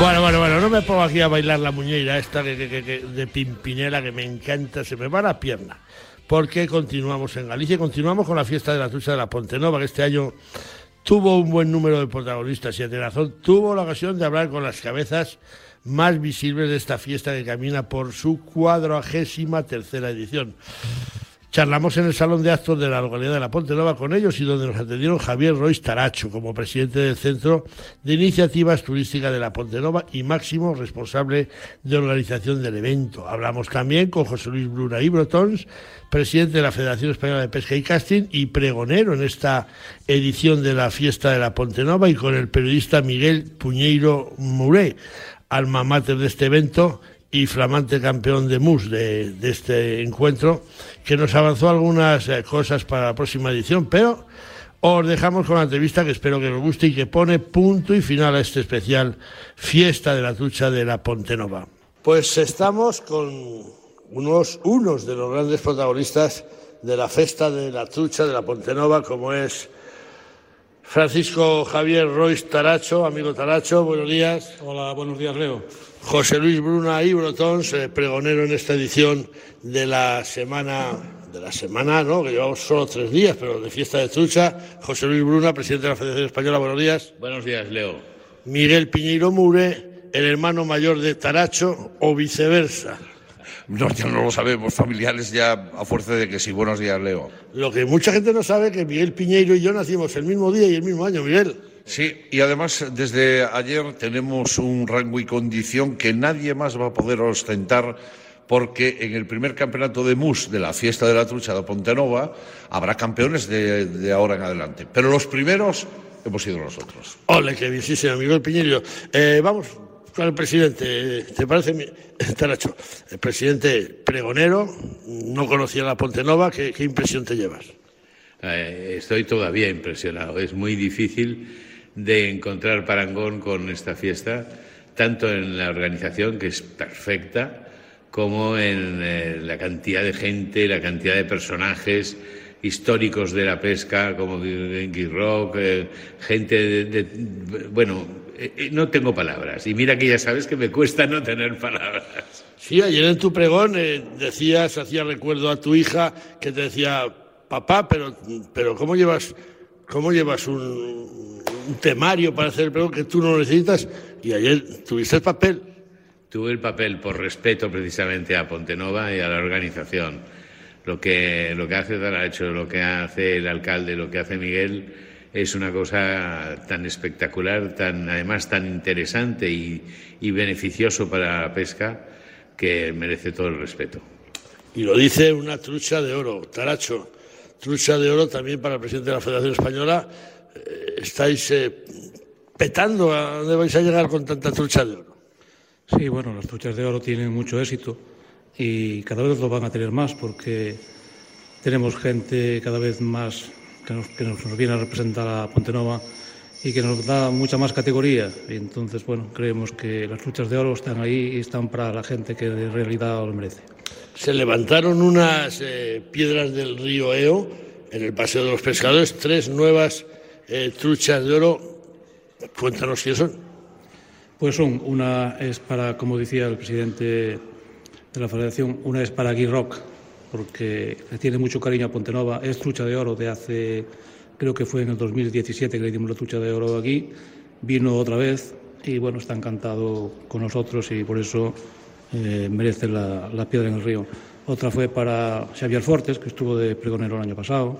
Bueno, bueno, bueno, no me pongo aquí a bailar la muñeira esta de Pimpinela que me encanta, se me va la pierna. Porque continuamos en Galicia, continuamos con la fiesta de la trucha de la Ponte Nova, que este año tuvo un buen número de protagonistas y a razón tuvo la ocasión de hablar con las cabezas más visibles de esta fiesta que camina por su cuadragésima tercera edición. Charlamos en el salón de actos de la localidad de La Ponte Nova con ellos y donde nos atendieron Javier Royce Taracho como presidente del Centro de Iniciativas Turísticas de La Ponte Nova y máximo responsable de organización del evento. Hablamos también con José Luis Bruna y Brotons, presidente de la Federación Española de Pesca y Casting y pregonero en esta edición de la fiesta de La Ponte Nova y con el periodista Miguel Puñeiro Muré, alma mater de este evento y flamante campeón de MUS de, este encuentro, que nos avanzó algunas eh, cosas para la próxima edición, pero os dejamos con la entrevista que espero que os guste y que pone punto y final a este especial Fiesta de la Trucha de la Pontenova. Pues estamos con unos, unos de los grandes protagonistas de la Fiesta de la Trucha de la Pontenova, como es Francisco Javier Royce Taracho, amigo Taracho, buenos días. Hola, buenos días, Leo. José Luis Bruna y Brotons, eh, pregonero en esta edición de la semana, de la semana, ¿no? Que llevamos solo tres días, pero de fiesta de trucha. José Luis Bruna, presidente de la Federación Española, buenos días. Buenos días, Leo. Miguel Piñeiro Mure, el hermano mayor de Taracho, o viceversa. No, ya no lo sabemos, familiares ya a fuerza de que sí. Buenos días, Leo. Lo que mucha gente no sabe es que Miguel Piñeiro y yo nacimos el mismo día y el mismo año, Miguel. Sí, y además desde ayer tenemos un rango y condición que nadie más va a poder ostentar porque en el primer campeonato de MUS de la fiesta de la trucha de Pontenova habrá campeones de, ahora en adelante. Pero los primeros hemos sido nosotros. Ole, qué bien, sí, señor Miguel Piñeiro. Eh, vamos con el presidente. ¿Te parece, Taracho? El presidente pregonero, no conocía la Pontenova, ¿qué, qué impresión te llevas? Eh, estoy todavía impresionado. Es muy difícil de encontrar parangón con esta fiesta, tanto en la organización, que es perfecta, como en eh, la cantidad de gente, la cantidad de personajes históricos de la pesca, como Genghis Rock, eh, gente de, Bueno, eh, no tengo palabras. Y mira que ya sabes que me cuesta no tener palabras. Sí, ayer en tu pregón decías, hacía recuerdo a tu hija que te decía, papá, pero, pero ¿cómo llevas, cómo llevas un, un temario para hacer el pregón que tú no necesitas y ayer tuviste el papel. Tuve el papel por respeto precisamente a Pontenova y a la organización. Lo que, lo que hace Taracho, lo que hace el alcalde, lo que hace Miguel es una cosa tan espectacular, tan, además tan interesante y, y beneficioso para la pesca que merece todo el respeto. Y lo dice una trucha de oro, Taracho, trucha de oro también para el presidente de la Federación Española eh, estáis eh, petando a dónde vais a llegar con tanta trucha de oro. Sí, bueno, las truchas de oro tienen mucho éxito y cada vez lo van a tener más porque tenemos gente cada vez más que nos, que nos viene a representar a Pontenova y que nos da mucha más categoría. Y entonces, bueno, creemos que las luchas de oro están ahí y están para la gente que de realidad lo merece. Se levantaron unas eh, piedras del río Eo en el Paseo de los Pescadores, tres nuevas eh, truchas de oro. Cuéntanos qué son. Pues son, una es para, como decía el presidente de la federación, una es para Guy Rock, porque le tiene mucho cariño a Pontenova, es trucha de oro de hace, creo que fue en el 2017 que le dimos la trucha de oro aquí, vino otra vez y bueno, está encantado con nosotros y por eso eh, merece la, la piedra en el río. Otra fue para Xavier Fortes, que estuvo de pregonero el año pasado,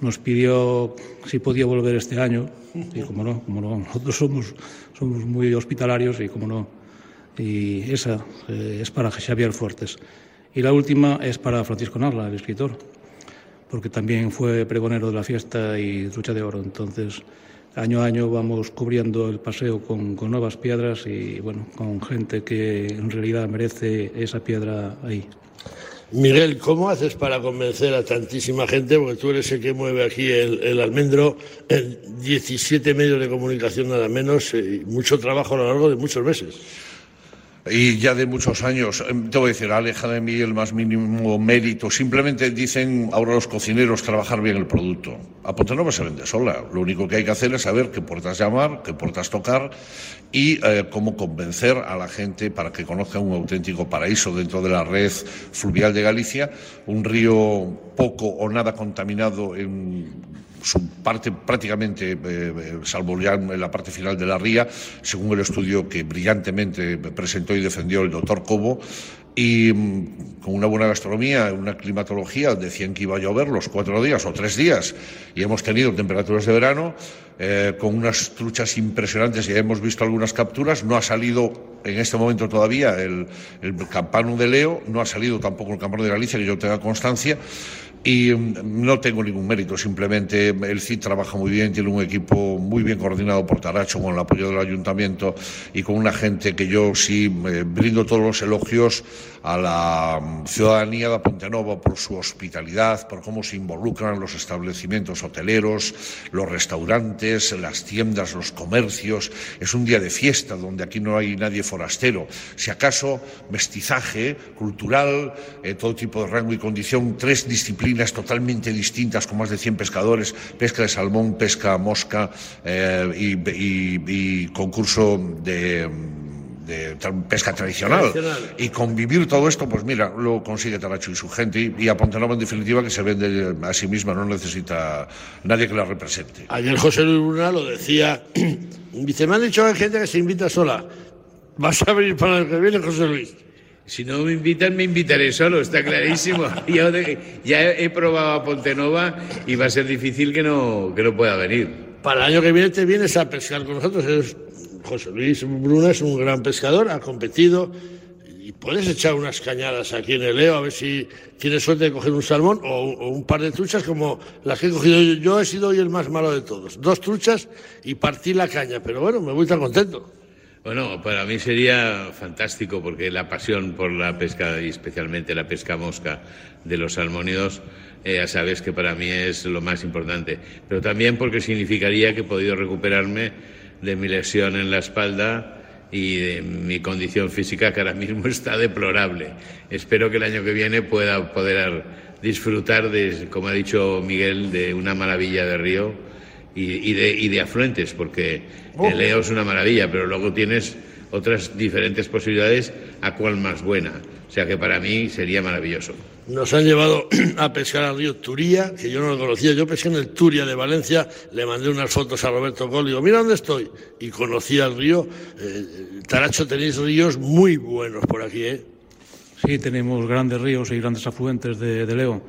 nos pidió si podía volver este año y como no, como no, nosotros somos, somos muy hospitalarios y como no. Y esa eh, es para Xavier Fuertes. Y la última es para Francisco Narla, el escritor, porque también fue pregonero de la fiesta y lucha de oro. Entonces, año a año vamos cubriendo el paseo con, con nuevas piedras y bueno, con gente que en realidad merece esa piedra ahí. Miguel, ¿cómo haces para convencer a tantísima gente? Porque tú eres el que mueve aquí el, el almendro, en 17 medios de comunicación nada menos, y mucho trabajo a lo largo de muchos meses. Y ya de muchos años. Em, Te voy a decir, aleja de mí el más mínimo mérito. Simplemente dicen ahora los cocineros trabajar bien el producto. A Pontenova se vende sola. Lo único que hay que hacer es saber qué puertas llamar, qué puertas tocar y eh, cómo convencer a la gente para que conozca un auténtico paraíso dentro de la red fluvial de Galicia, un río poco o nada contaminado en su parte prácticamente, eh, eh, salvo ya en la parte final de la ría, según el estudio que brillantemente presentó y defendió el doctor Cobo, y mm, con una buena gastronomía, una climatología, decían que iba a llover los cuatro días o tres días, y hemos tenido temperaturas de verano, eh, con unas truchas impresionantes, ya hemos visto algunas capturas, no ha salido en este momento todavía el, el campano de Leo, no ha salido tampoco el campano de Galicia, que yo tenga constancia, y mm, no tengo ningún mérito, simplemente el CID trabaja muy bien, tiene un equipo muy bien coordinado por Taracho con el apoyo del ayuntamiento y con una gente que yo sí eh, brindo todos los elogios a la mm, ciudadanía de Pontenova por su hospitalidad, por cómo se involucran los establecimientos hoteleros, los restaurantes, las tiendas, los comercios. Es un día de fiesta donde aquí no hay nadie forastero. Si acaso mestizaje cultural, eh, todo tipo de rango y condición, tres disciplinas totalmente distintas con más de 100 pescadores, pesca de salmón, pesca mosca eh, y, y- y concurso de de tra- pesca tradicional. Tradicional. Y convivir todo esto, pues mira, lo consigue Taracho y su gente. Y, y a Pontenova, en definitiva, que se vende a sí misma, no necesita nadie que la represente. Ayer José Luis Luna lo decía. Dice, me han dicho que hay gente que se invita sola. ¿Vas a venir para el que viene, José Luis? Si no me invitan, me invitaré solo, está clarísimo. Ya, ya he probado a Pontenova y va a ser difícil que no, que no pueda venir. Para el año que viene te vienes a pescar con nosotros. Es- José Luis Bruna es un gran pescador, ha competido y puedes echar unas cañadas aquí en el Leo a ver si tienes suerte de coger un salmón o, o un par de truchas como las que he cogido yo. Yo he sido hoy el más malo de todos. Dos truchas y partí la caña, pero bueno, me voy tan contento. Bueno, para mí sería fantástico porque la pasión por la pesca y especialmente la pesca mosca de los salmónidos, eh, ya sabes que para mí es lo más importante. Pero también porque significaría que he podido recuperarme de mi lesión en la espalda y de mi condición física que ahora mismo está deplorable. Espero que el año que viene pueda poder disfrutar de, como ha dicho Miguel, de una maravilla de río y, y de, y de afluentes, porque el Leo es una maravilla, pero luego tienes otras diferentes posibilidades, a cuál más buena. O sea que para mí sería maravilloso. Nos han llevado a pescar al río Turía, que yo no lo conocía. Yo pesqué en el Turia de Valencia, le mandé unas fotos a Roberto Col, digo, mira dónde estoy. Y conocía el río. Eh, Taracho, tenéis ríos muy buenos por aquí, ¿eh? Sí, tenemos grandes ríos y grandes afluentes de, de Leo.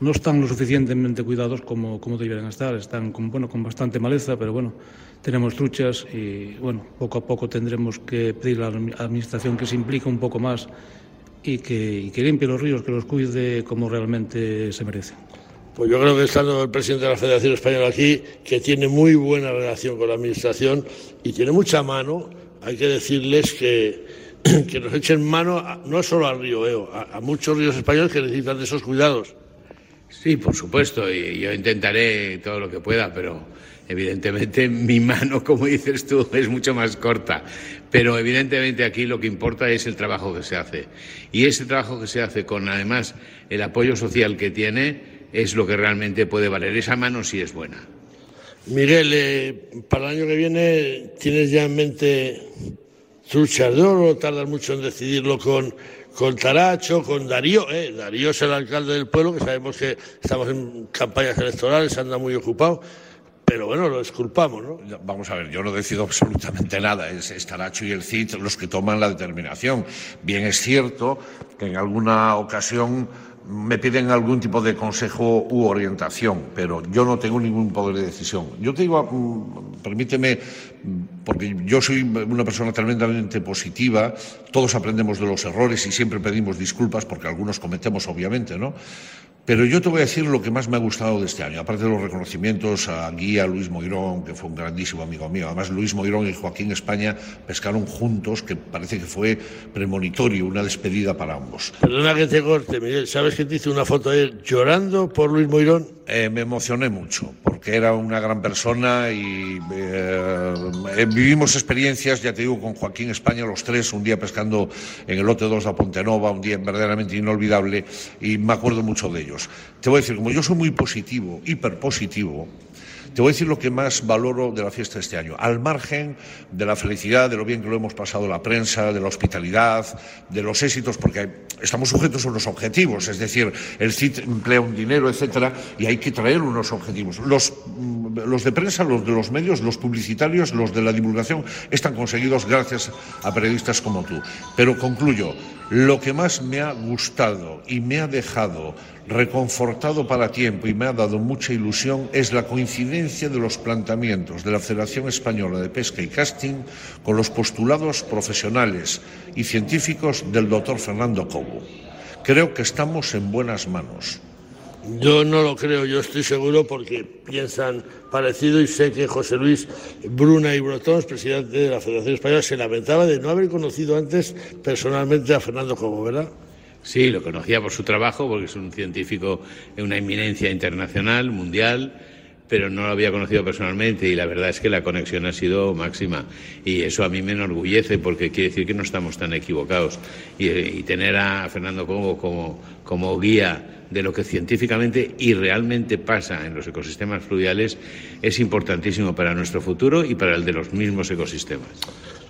No están lo suficientemente cuidados como, como deberían estar. Están con, bueno, con bastante maleza, pero bueno, tenemos truchas y bueno, poco a poco tendremos que pedir a la admi- administración que se implique un poco más y que, limpie los ríos, que los cuide como realmente se merecen. Pues yo creo que estando el presidente de la Federación Española aquí, que tiene muy buena relación con la Administración y tiene mucha mano, hay que decirles que que nos echen mano no solo al río Eo, a, a muchos ríos españoles que necesitan de esos cuidados. Sí, por supuesto, y yo intentaré todo lo que pueda, pero evidentemente mi mano, como dices tú, es mucho más corta. Pero evidentemente aquí lo que importa es el trabajo que se hace. Y ese trabajo que se hace con además el apoyo social que tiene es lo que realmente puede valer. Esa mano sí es buena. Miguel, eh, para el año que viene, ¿tienes ya en mente truchas de? ¿Tardas mucho en decidirlo con, con Taracho, con Darío? Eh? Darío es el alcalde del pueblo, que sabemos que estamos en campañas electorales, anda muy ocupado, pero bueno, lo disculpamos, ¿no? Vamos a ver, yo no decido absolutamente nada, es, Taracho y el CIT los que toman la determinación. Bien es cierto que en alguna ocasión me piden algún tipo de consejo u orientación, pero yo no tengo ningún poder de decisión. Yo te digo, mm, permíteme, mm, porque yo soy una persona tremendamente positiva, todos aprendemos de los errores y siempre pedimos disculpas porque algunos cometemos, obviamente, ¿no? Pero yo te voy a decir lo que más me ha gustado de este año, aparte de los reconocimientos a Guía, Luis Moirón, que fue un grandísimo amigo mío. Además, Luis Moirón y Joaquín España pescaron juntos, que parece que fue premonitorio, una despedida para ambos. Perdona que te corte, Miguel, ¿sabes que te hice una foto de él llorando por Luis Moirón? Eh, me emocioné mucho, porque era una gran persona y eh, eh, vivimos experiencias, ya te digo, con Joaquín España, los tres, un día pescando en el lote 2 de Pontenova, un día verdaderamente inolvidable, y me acuerdo mucho de Te voy a decir, como yo soy muy positivo, hiperpositivo, te voy a decir lo que más valoro de la fiesta de este año, al margen de la felicidad, de lo bien que lo hemos pasado la prensa, de la hospitalidad, de los éxitos, porque estamos sujetos a unos objetivos, es decir, el CIT emplea un dinero, etcétera, y hay que traer unos objetivos. Los, mm, los de prensa, los de los medios, los publicitarios, los de la divulgación, están conseguidos gracias a periodistas como tú. Pero concluyo, lo que más me ha gustado y me ha dejado reconfortado para tiempo y me ha dado mucha ilusión es la coincidencia de los planteamientos de la Federación Española de Pesca y Casting con los postulados profesionales y científicos del doctor Fernando Cobo. Creo que estamos en buenas manos. Yo no lo creo, yo estoy seguro porque piensan parecido y sé que José Luis Bruna y Brotons, presidente de la Federación Española, se lamentaba de no haber conocido antes personalmente a Fernando Cobo, ¿verdad? Sí, lo conocía por su trabajo, porque es un científico de una eminencia internacional, mundial, pero no lo había conocido personalmente y la verdad es que la conexión ha sido máxima y eso a mí me enorgullece porque quiere decir que no estamos tan equivocados y, y tener a Fernando Cobo como, como guía de lo que científicamente y realmente pasa en los ecosistemas fluviales es importantísimo para nuestro futuro y para el de los mismos ecosistemas.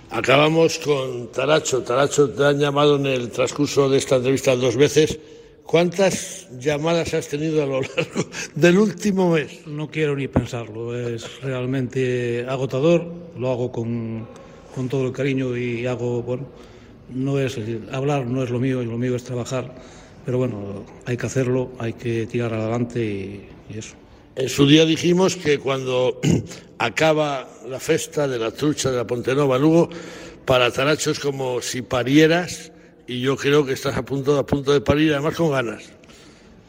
Acabamos con Taracho. Taracho, te han llamado en el transcurso de esta entrevista dos veces. ¿Cuántas llamadas has tenido a lo largo del último mes? No quiero ni pensarlo, es realmente agotador, lo hago con, con todo el cariño y hago, bueno, no es hablar no es lo mío, y lo mío es trabajar, pero bueno, hay que hacerlo, hay que tirar adelante y, y eso. En su día dijimos que cuando acaba la festa de la trucha de la Pontenova Lugo, para Taracho es como si parieras y yo creo que estás a punto, a punto de parir, además con ganas.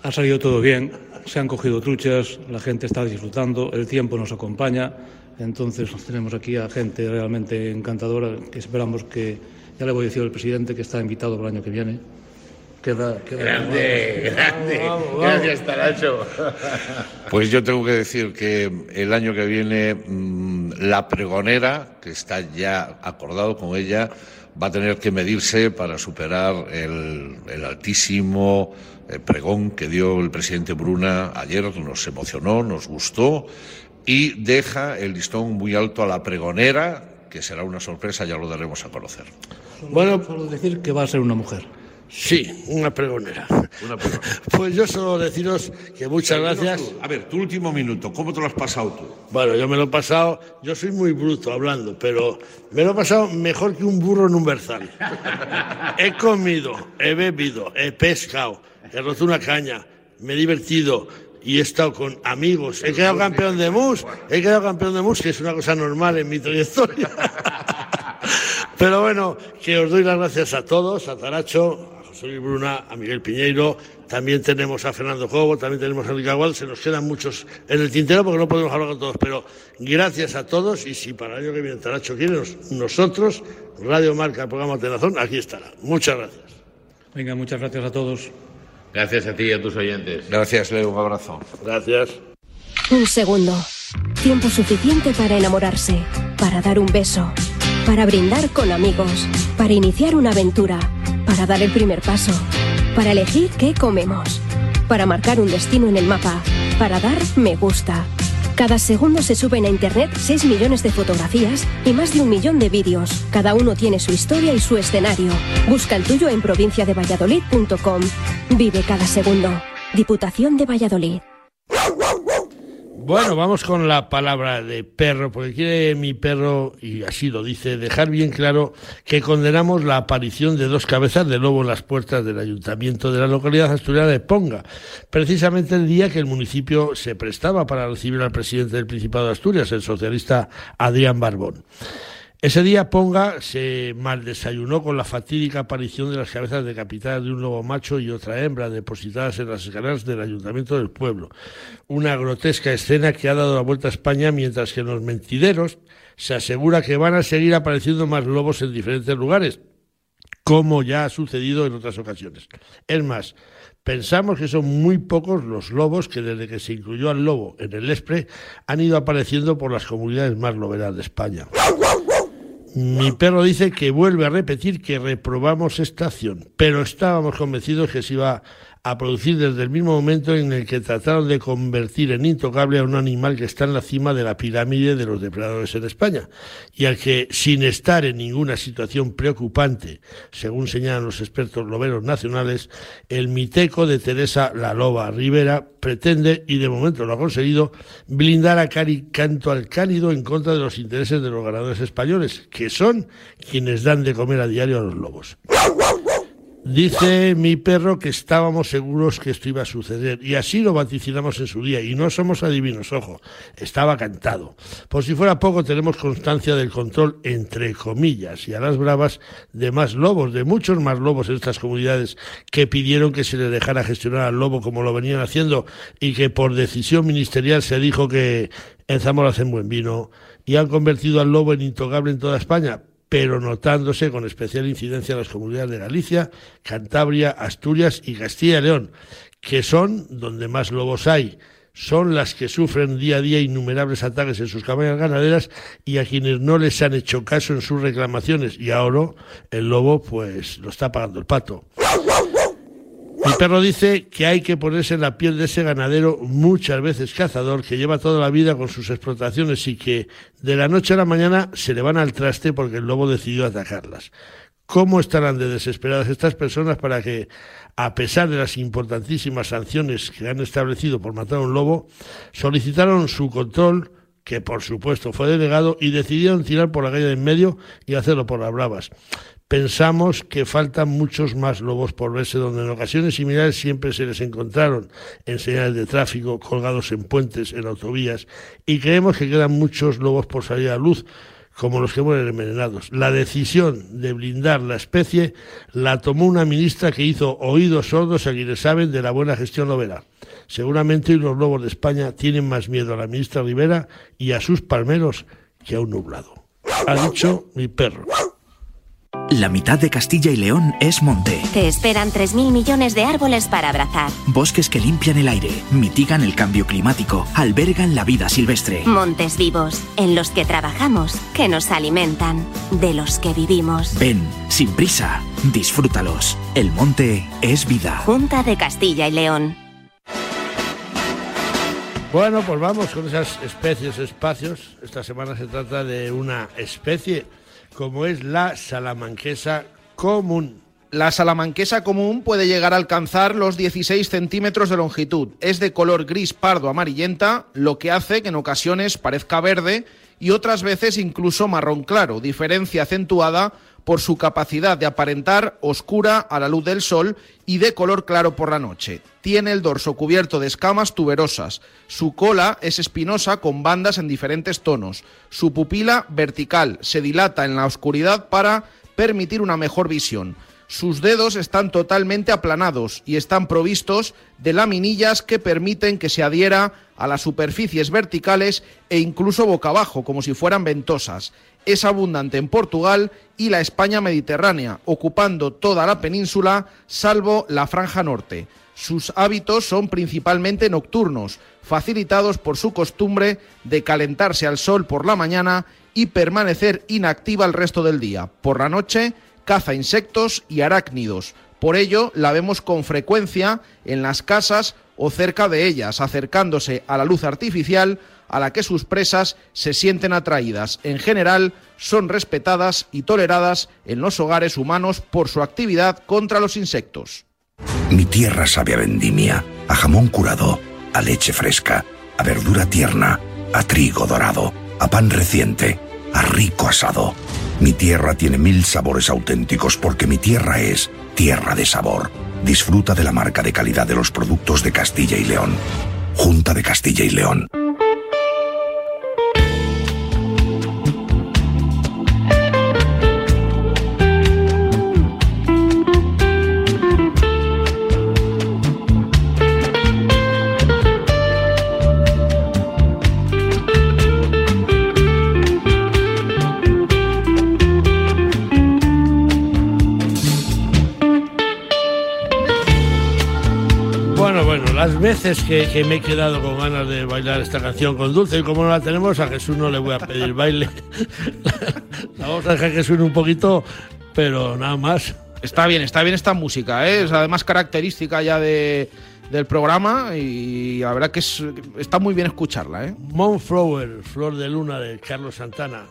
Ha salido todo bien, se han cogido truchas, la gente está disfrutando, el tiempo nos acompaña, entonces tenemos aquí a gente realmente encantadora que esperamos que, ya le voy a decir al presidente que está invitado para el año que viene. Queda, queda Grande, grande. Vamos, vamos. Gracias, Taracho. Pues yo tengo que decir que el año que viene mm, la pregonera, que está ya acordado con ella, va a tener que medirse para superar el, el altísimo eh, pregón que dio el presidente Bruna ayer. Nos emocionó, nos gustó y deja el listón muy alto a la pregonera, que será una sorpresa, ya lo daremos a conocer. Bueno, solo decir que va a ser una mujer. Sí, una pregonera. Pues yo solo deciros que muchas gracias. A ver, tu último minuto, ¿cómo te lo has pasado tú? Bueno, yo me lo he pasado, yo soy muy bruto hablando, pero me lo he pasado mejor que un burro en un berzal. He comido, he bebido, he pescado, he roto una caña, me he divertido y he estado con amigos. He quedado campeón de mus, he quedado campeón de mus, que es una cosa normal en mi trayectoria. Pero bueno, que os doy las gracias a todos, a Taracho, Luis Bruna, a Miguel Piñeiro, también tenemos a Fernando Jobo, también tenemos a Enrique Agual, se nos quedan muchos en el tintero porque no podemos hablar con todos, pero gracias a todos y si para el año que viene Taracho quiere, nos- nosotros, Radio Marca, el programa Tenazón, aquí estará. Muchas gracias. Venga, muchas gracias a todos. Gracias a ti y a tus oyentes. Gracias, Leo. Un abrazo. Gracias. Un segundo. Tiempo suficiente para enamorarse, para dar un beso, para brindar con amigos, para iniciar una aventura, para dar el primer paso, para elegir qué comemos, para marcar un destino en el mapa, para dar me gusta. Cada segundo se suben a Internet 6 millones de fotografías y más de un millón de vídeos. Cada uno tiene su historia y su escenario. Busca el tuyo en provinciadevalladolid.com. Vive cada segundo. Diputación de Valladolid. Bueno, vamos con la palabra de perro, porque quiere mi perro, y así lo dice, dejar bien claro que condenamos la aparición de dos cabezas de lobo en las puertas del ayuntamiento de la localidad asturiana de Ponga, precisamente el día que el municipio se prestaba para recibir al presidente del Principado de Asturias, el socialista Adrián Barbón. Ese día Ponga se mal desayunó con la fatídica aparición de las cabezas decapitadas de un lobo macho y otra hembra depositadas en las escaleras del ayuntamiento del pueblo. Una grotesca escena que ha dado la vuelta a España mientras que los mentideros se asegura que van a seguir apareciendo más lobos en diferentes lugares, como ya ha sucedido en otras ocasiones. Es más, pensamos que son muy pocos los lobos que desde que se incluyó al lobo en el ESPRE han ido apareciendo por las comunidades más loberas de España. Mi perro dice que vuelve a repetir que reprobamos esta acción, pero estábamos convencidos que se iba a producir desde el mismo momento en el que trataron de convertir en intocable a un animal que está en la cima de la pirámide de los depredadores en España y al que, sin estar en ninguna situación preocupante, según señalan los expertos loberos nacionales, el miteco de Teresa la Loba Rivera pretende, y de momento lo ha conseguido, blindar a cari canto al cálido en contra de los intereses de los ganadores españoles, que son quienes dan de comer a diario a los lobos. Dice mi perro que estábamos seguros que esto iba a suceder. Y así lo vaticinamos en su día. Y no somos adivinos, ojo, estaba cantado. Por si fuera poco tenemos constancia del control entre comillas y a las bravas de más lobos, de muchos más lobos en estas comunidades que pidieron que se le dejara gestionar al lobo como lo venían haciendo y que por decisión ministerial se dijo que en Zamora hacen buen vino y han convertido al lobo en intocable en toda España, pero notándose con especial incidencia en las comunidades de Galicia, Cantabria, Asturias y Castilla y León, que son donde más lobos hay. Son las que sufren día a día innumerables ataques en sus cabañas ganaderas y a quienes no les han hecho caso en sus reclamaciones. Y ahora el lobo, pues, lo está pagando el pato. Mi perro dice que hay que ponerse en la piel de ese ganadero, muchas veces cazador, que lleva toda la vida con sus explotaciones y que de la noche a la mañana se le van al traste porque el lobo decidió atacarlas. ¿Cómo estarán de desesperadas estas personas para que, a pesar de las importantísimas sanciones que han establecido por matar a un lobo, solicitaron su control, que por supuesto fue denegado, y decidieron tirar por la calle de en medio y hacerlo por las bravas? Pensamos que faltan muchos más lobos por verse, donde en ocasiones similares siempre se les encontraron en señales de tráfico, colgados en puentes, en autovías, y creemos que quedan muchos lobos por salir a luz, como los que mueren envenenados. La decisión de blindar la especie la tomó una ministra que hizo oídos sordos a quienes saben de la buena gestión lobera. Seguramente los lobos de España tienen más miedo a la ministra Rivera y a sus palmeros que a un nublado. Ha dicho mi perro. La mitad de Castilla y León es monte. Te esperan 3.000 millones de árboles para abrazar. Bosques que limpian el aire, mitigan el cambio climático, albergan la vida silvestre. Montes vivos, en los que trabajamos, que nos alimentan, de los que vivimos. Ven, sin prisa, disfrútalos. El monte es vida. Junta de Castilla y León. Bueno, pues vamos con esas especies, espacios. Esta semana se trata de una especie como es la salamanquesa común. La salamanquesa común puede llegar a alcanzar los 16 centímetros de longitud. Es de color gris pardo amarillenta, lo que hace que en ocasiones parezca verde y otras veces incluso marrón claro, diferencia acentuada por su capacidad de aparentar oscura a la luz del sol y de color claro por la noche. Tiene el dorso cubierto de escamas tuberosas. Su cola es espinosa con bandas en diferentes tonos. Su pupila vertical se dilata en la oscuridad para permitir una mejor visión. Sus dedos están totalmente aplanados y están provistos de laminillas que permiten que se adhiera a las superficies verticales e incluso boca abajo, como si fueran ventosas. Es abundante en Portugal y la España mediterránea, ocupando toda la península salvo la franja norte. Sus hábitos son principalmente nocturnos, facilitados por su costumbre de calentarse al sol por la mañana y permanecer inactiva el resto del día. Por la noche caza insectos y arácnidos. Por ello, la vemos con frecuencia en las casas o cerca de ellas, acercándose a la luz artificial a la que sus presas se sienten atraídas. En general, son respetadas y toleradas en los hogares humanos por su actividad contra los insectos. Mi tierra sabe a vendimia, a jamón curado, a leche fresca, a verdura tierna, a trigo dorado, a pan reciente, a rico asado. Mi tierra tiene mil sabores auténticos porque mi tierra es tierra de sabor. Disfruta de la marca de calidad de los productos de Castilla y León. Junta de Castilla y León. Veces que, que me he quedado con ganas de bailar esta canción con Dulce, y como no la tenemos, a Jesús no le voy a pedir baile. la vamos a dejar que suene un poquito, pero nada más. Está bien, está bien esta música, ¿eh? es además característica ya de, del programa y la verdad que es, está muy bien escucharla. ¿eh? Moonflower, Flor de Luna de Carlos Santana.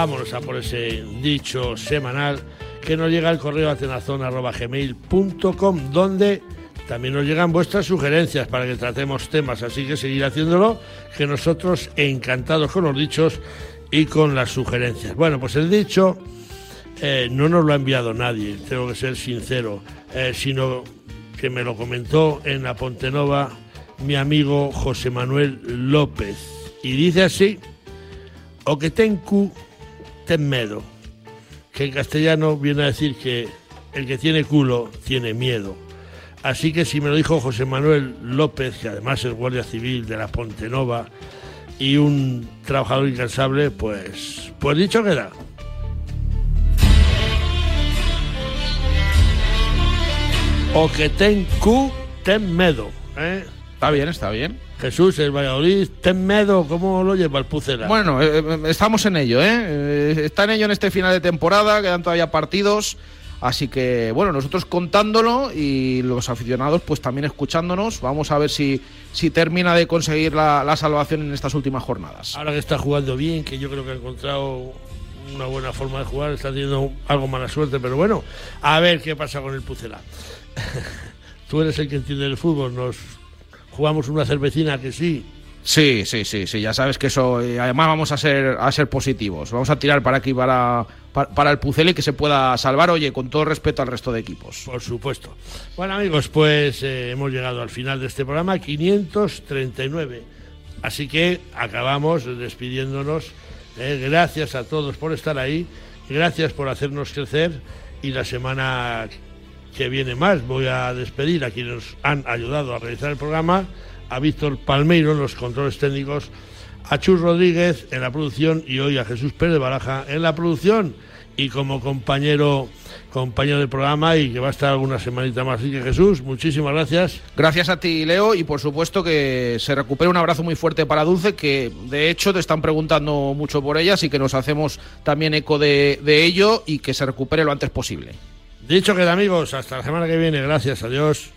Vámonos a por ese dicho semanal que nos llega al correo atenazón.gmail.com donde también nos llegan vuestras sugerencias para que tratemos temas, así que seguir haciéndolo, que nosotros encantados con los dichos y con las sugerencias. Bueno, pues el dicho eh, no nos lo ha enviado nadie, tengo que ser sincero, eh, sino que me lo comentó en la Pontenova mi amigo José Manuel López. Y dice así, o ten que en castellano viene a decir que el que tiene culo tiene miedo. Así que si me lo dijo José Manuel López, que además es guardia civil de la Pontenova y un trabajador incansable, pues, pues dicho queda. O que ten cu, ten medo. ¿eh? Está bien, está bien. Jesús, el Valladolid, ten medo, ¿cómo lo lleva el Pucela? Bueno, eh, eh, estamos en ello, ¿eh? Eh, Está en ello en este final de temporada, quedan todavía partidos. Así que, bueno, nosotros contándolo y los aficionados, pues también escuchándonos. Vamos a ver si, si termina de conseguir la, la salvación en estas últimas jornadas. Ahora que está jugando bien, que yo creo que ha encontrado una buena forma de jugar, está teniendo algo mala suerte, pero bueno, a ver qué pasa con el Pucela. Tú eres el que entiende el fútbol, nos jugamos una cervecina que sí. Sí, sí, sí, sí, ya sabes que eso, eh, además vamos a ser, a ser positivos, vamos a tirar para aquí, para, para, para el Pucel y que se pueda salvar, oye, con todo respeto al resto de equipos. Por supuesto. Bueno amigos, pues eh, hemos llegado al final de este programa 539. Así que acabamos despidiéndonos. Eh, gracias a todos por estar ahí, gracias por hacernos crecer y la semana que viene más voy a despedir a quienes han ayudado a realizar el programa, a Víctor Palmeiro en los controles técnicos, a Chus Rodríguez en la producción y hoy a Jesús Pérez Baraja en la producción y como compañero compañero del programa y que va a estar alguna semanita más. Así que Jesús, muchísimas gracias. Gracias a ti, Leo, y por supuesto que se recupere un abrazo muy fuerte para Dulce, que de hecho te están preguntando mucho por ella, así que nos hacemos también eco de, de ello y que se recupere lo antes posible. Dicho queda amigos, hasta la semana que viene. Gracias, adiós.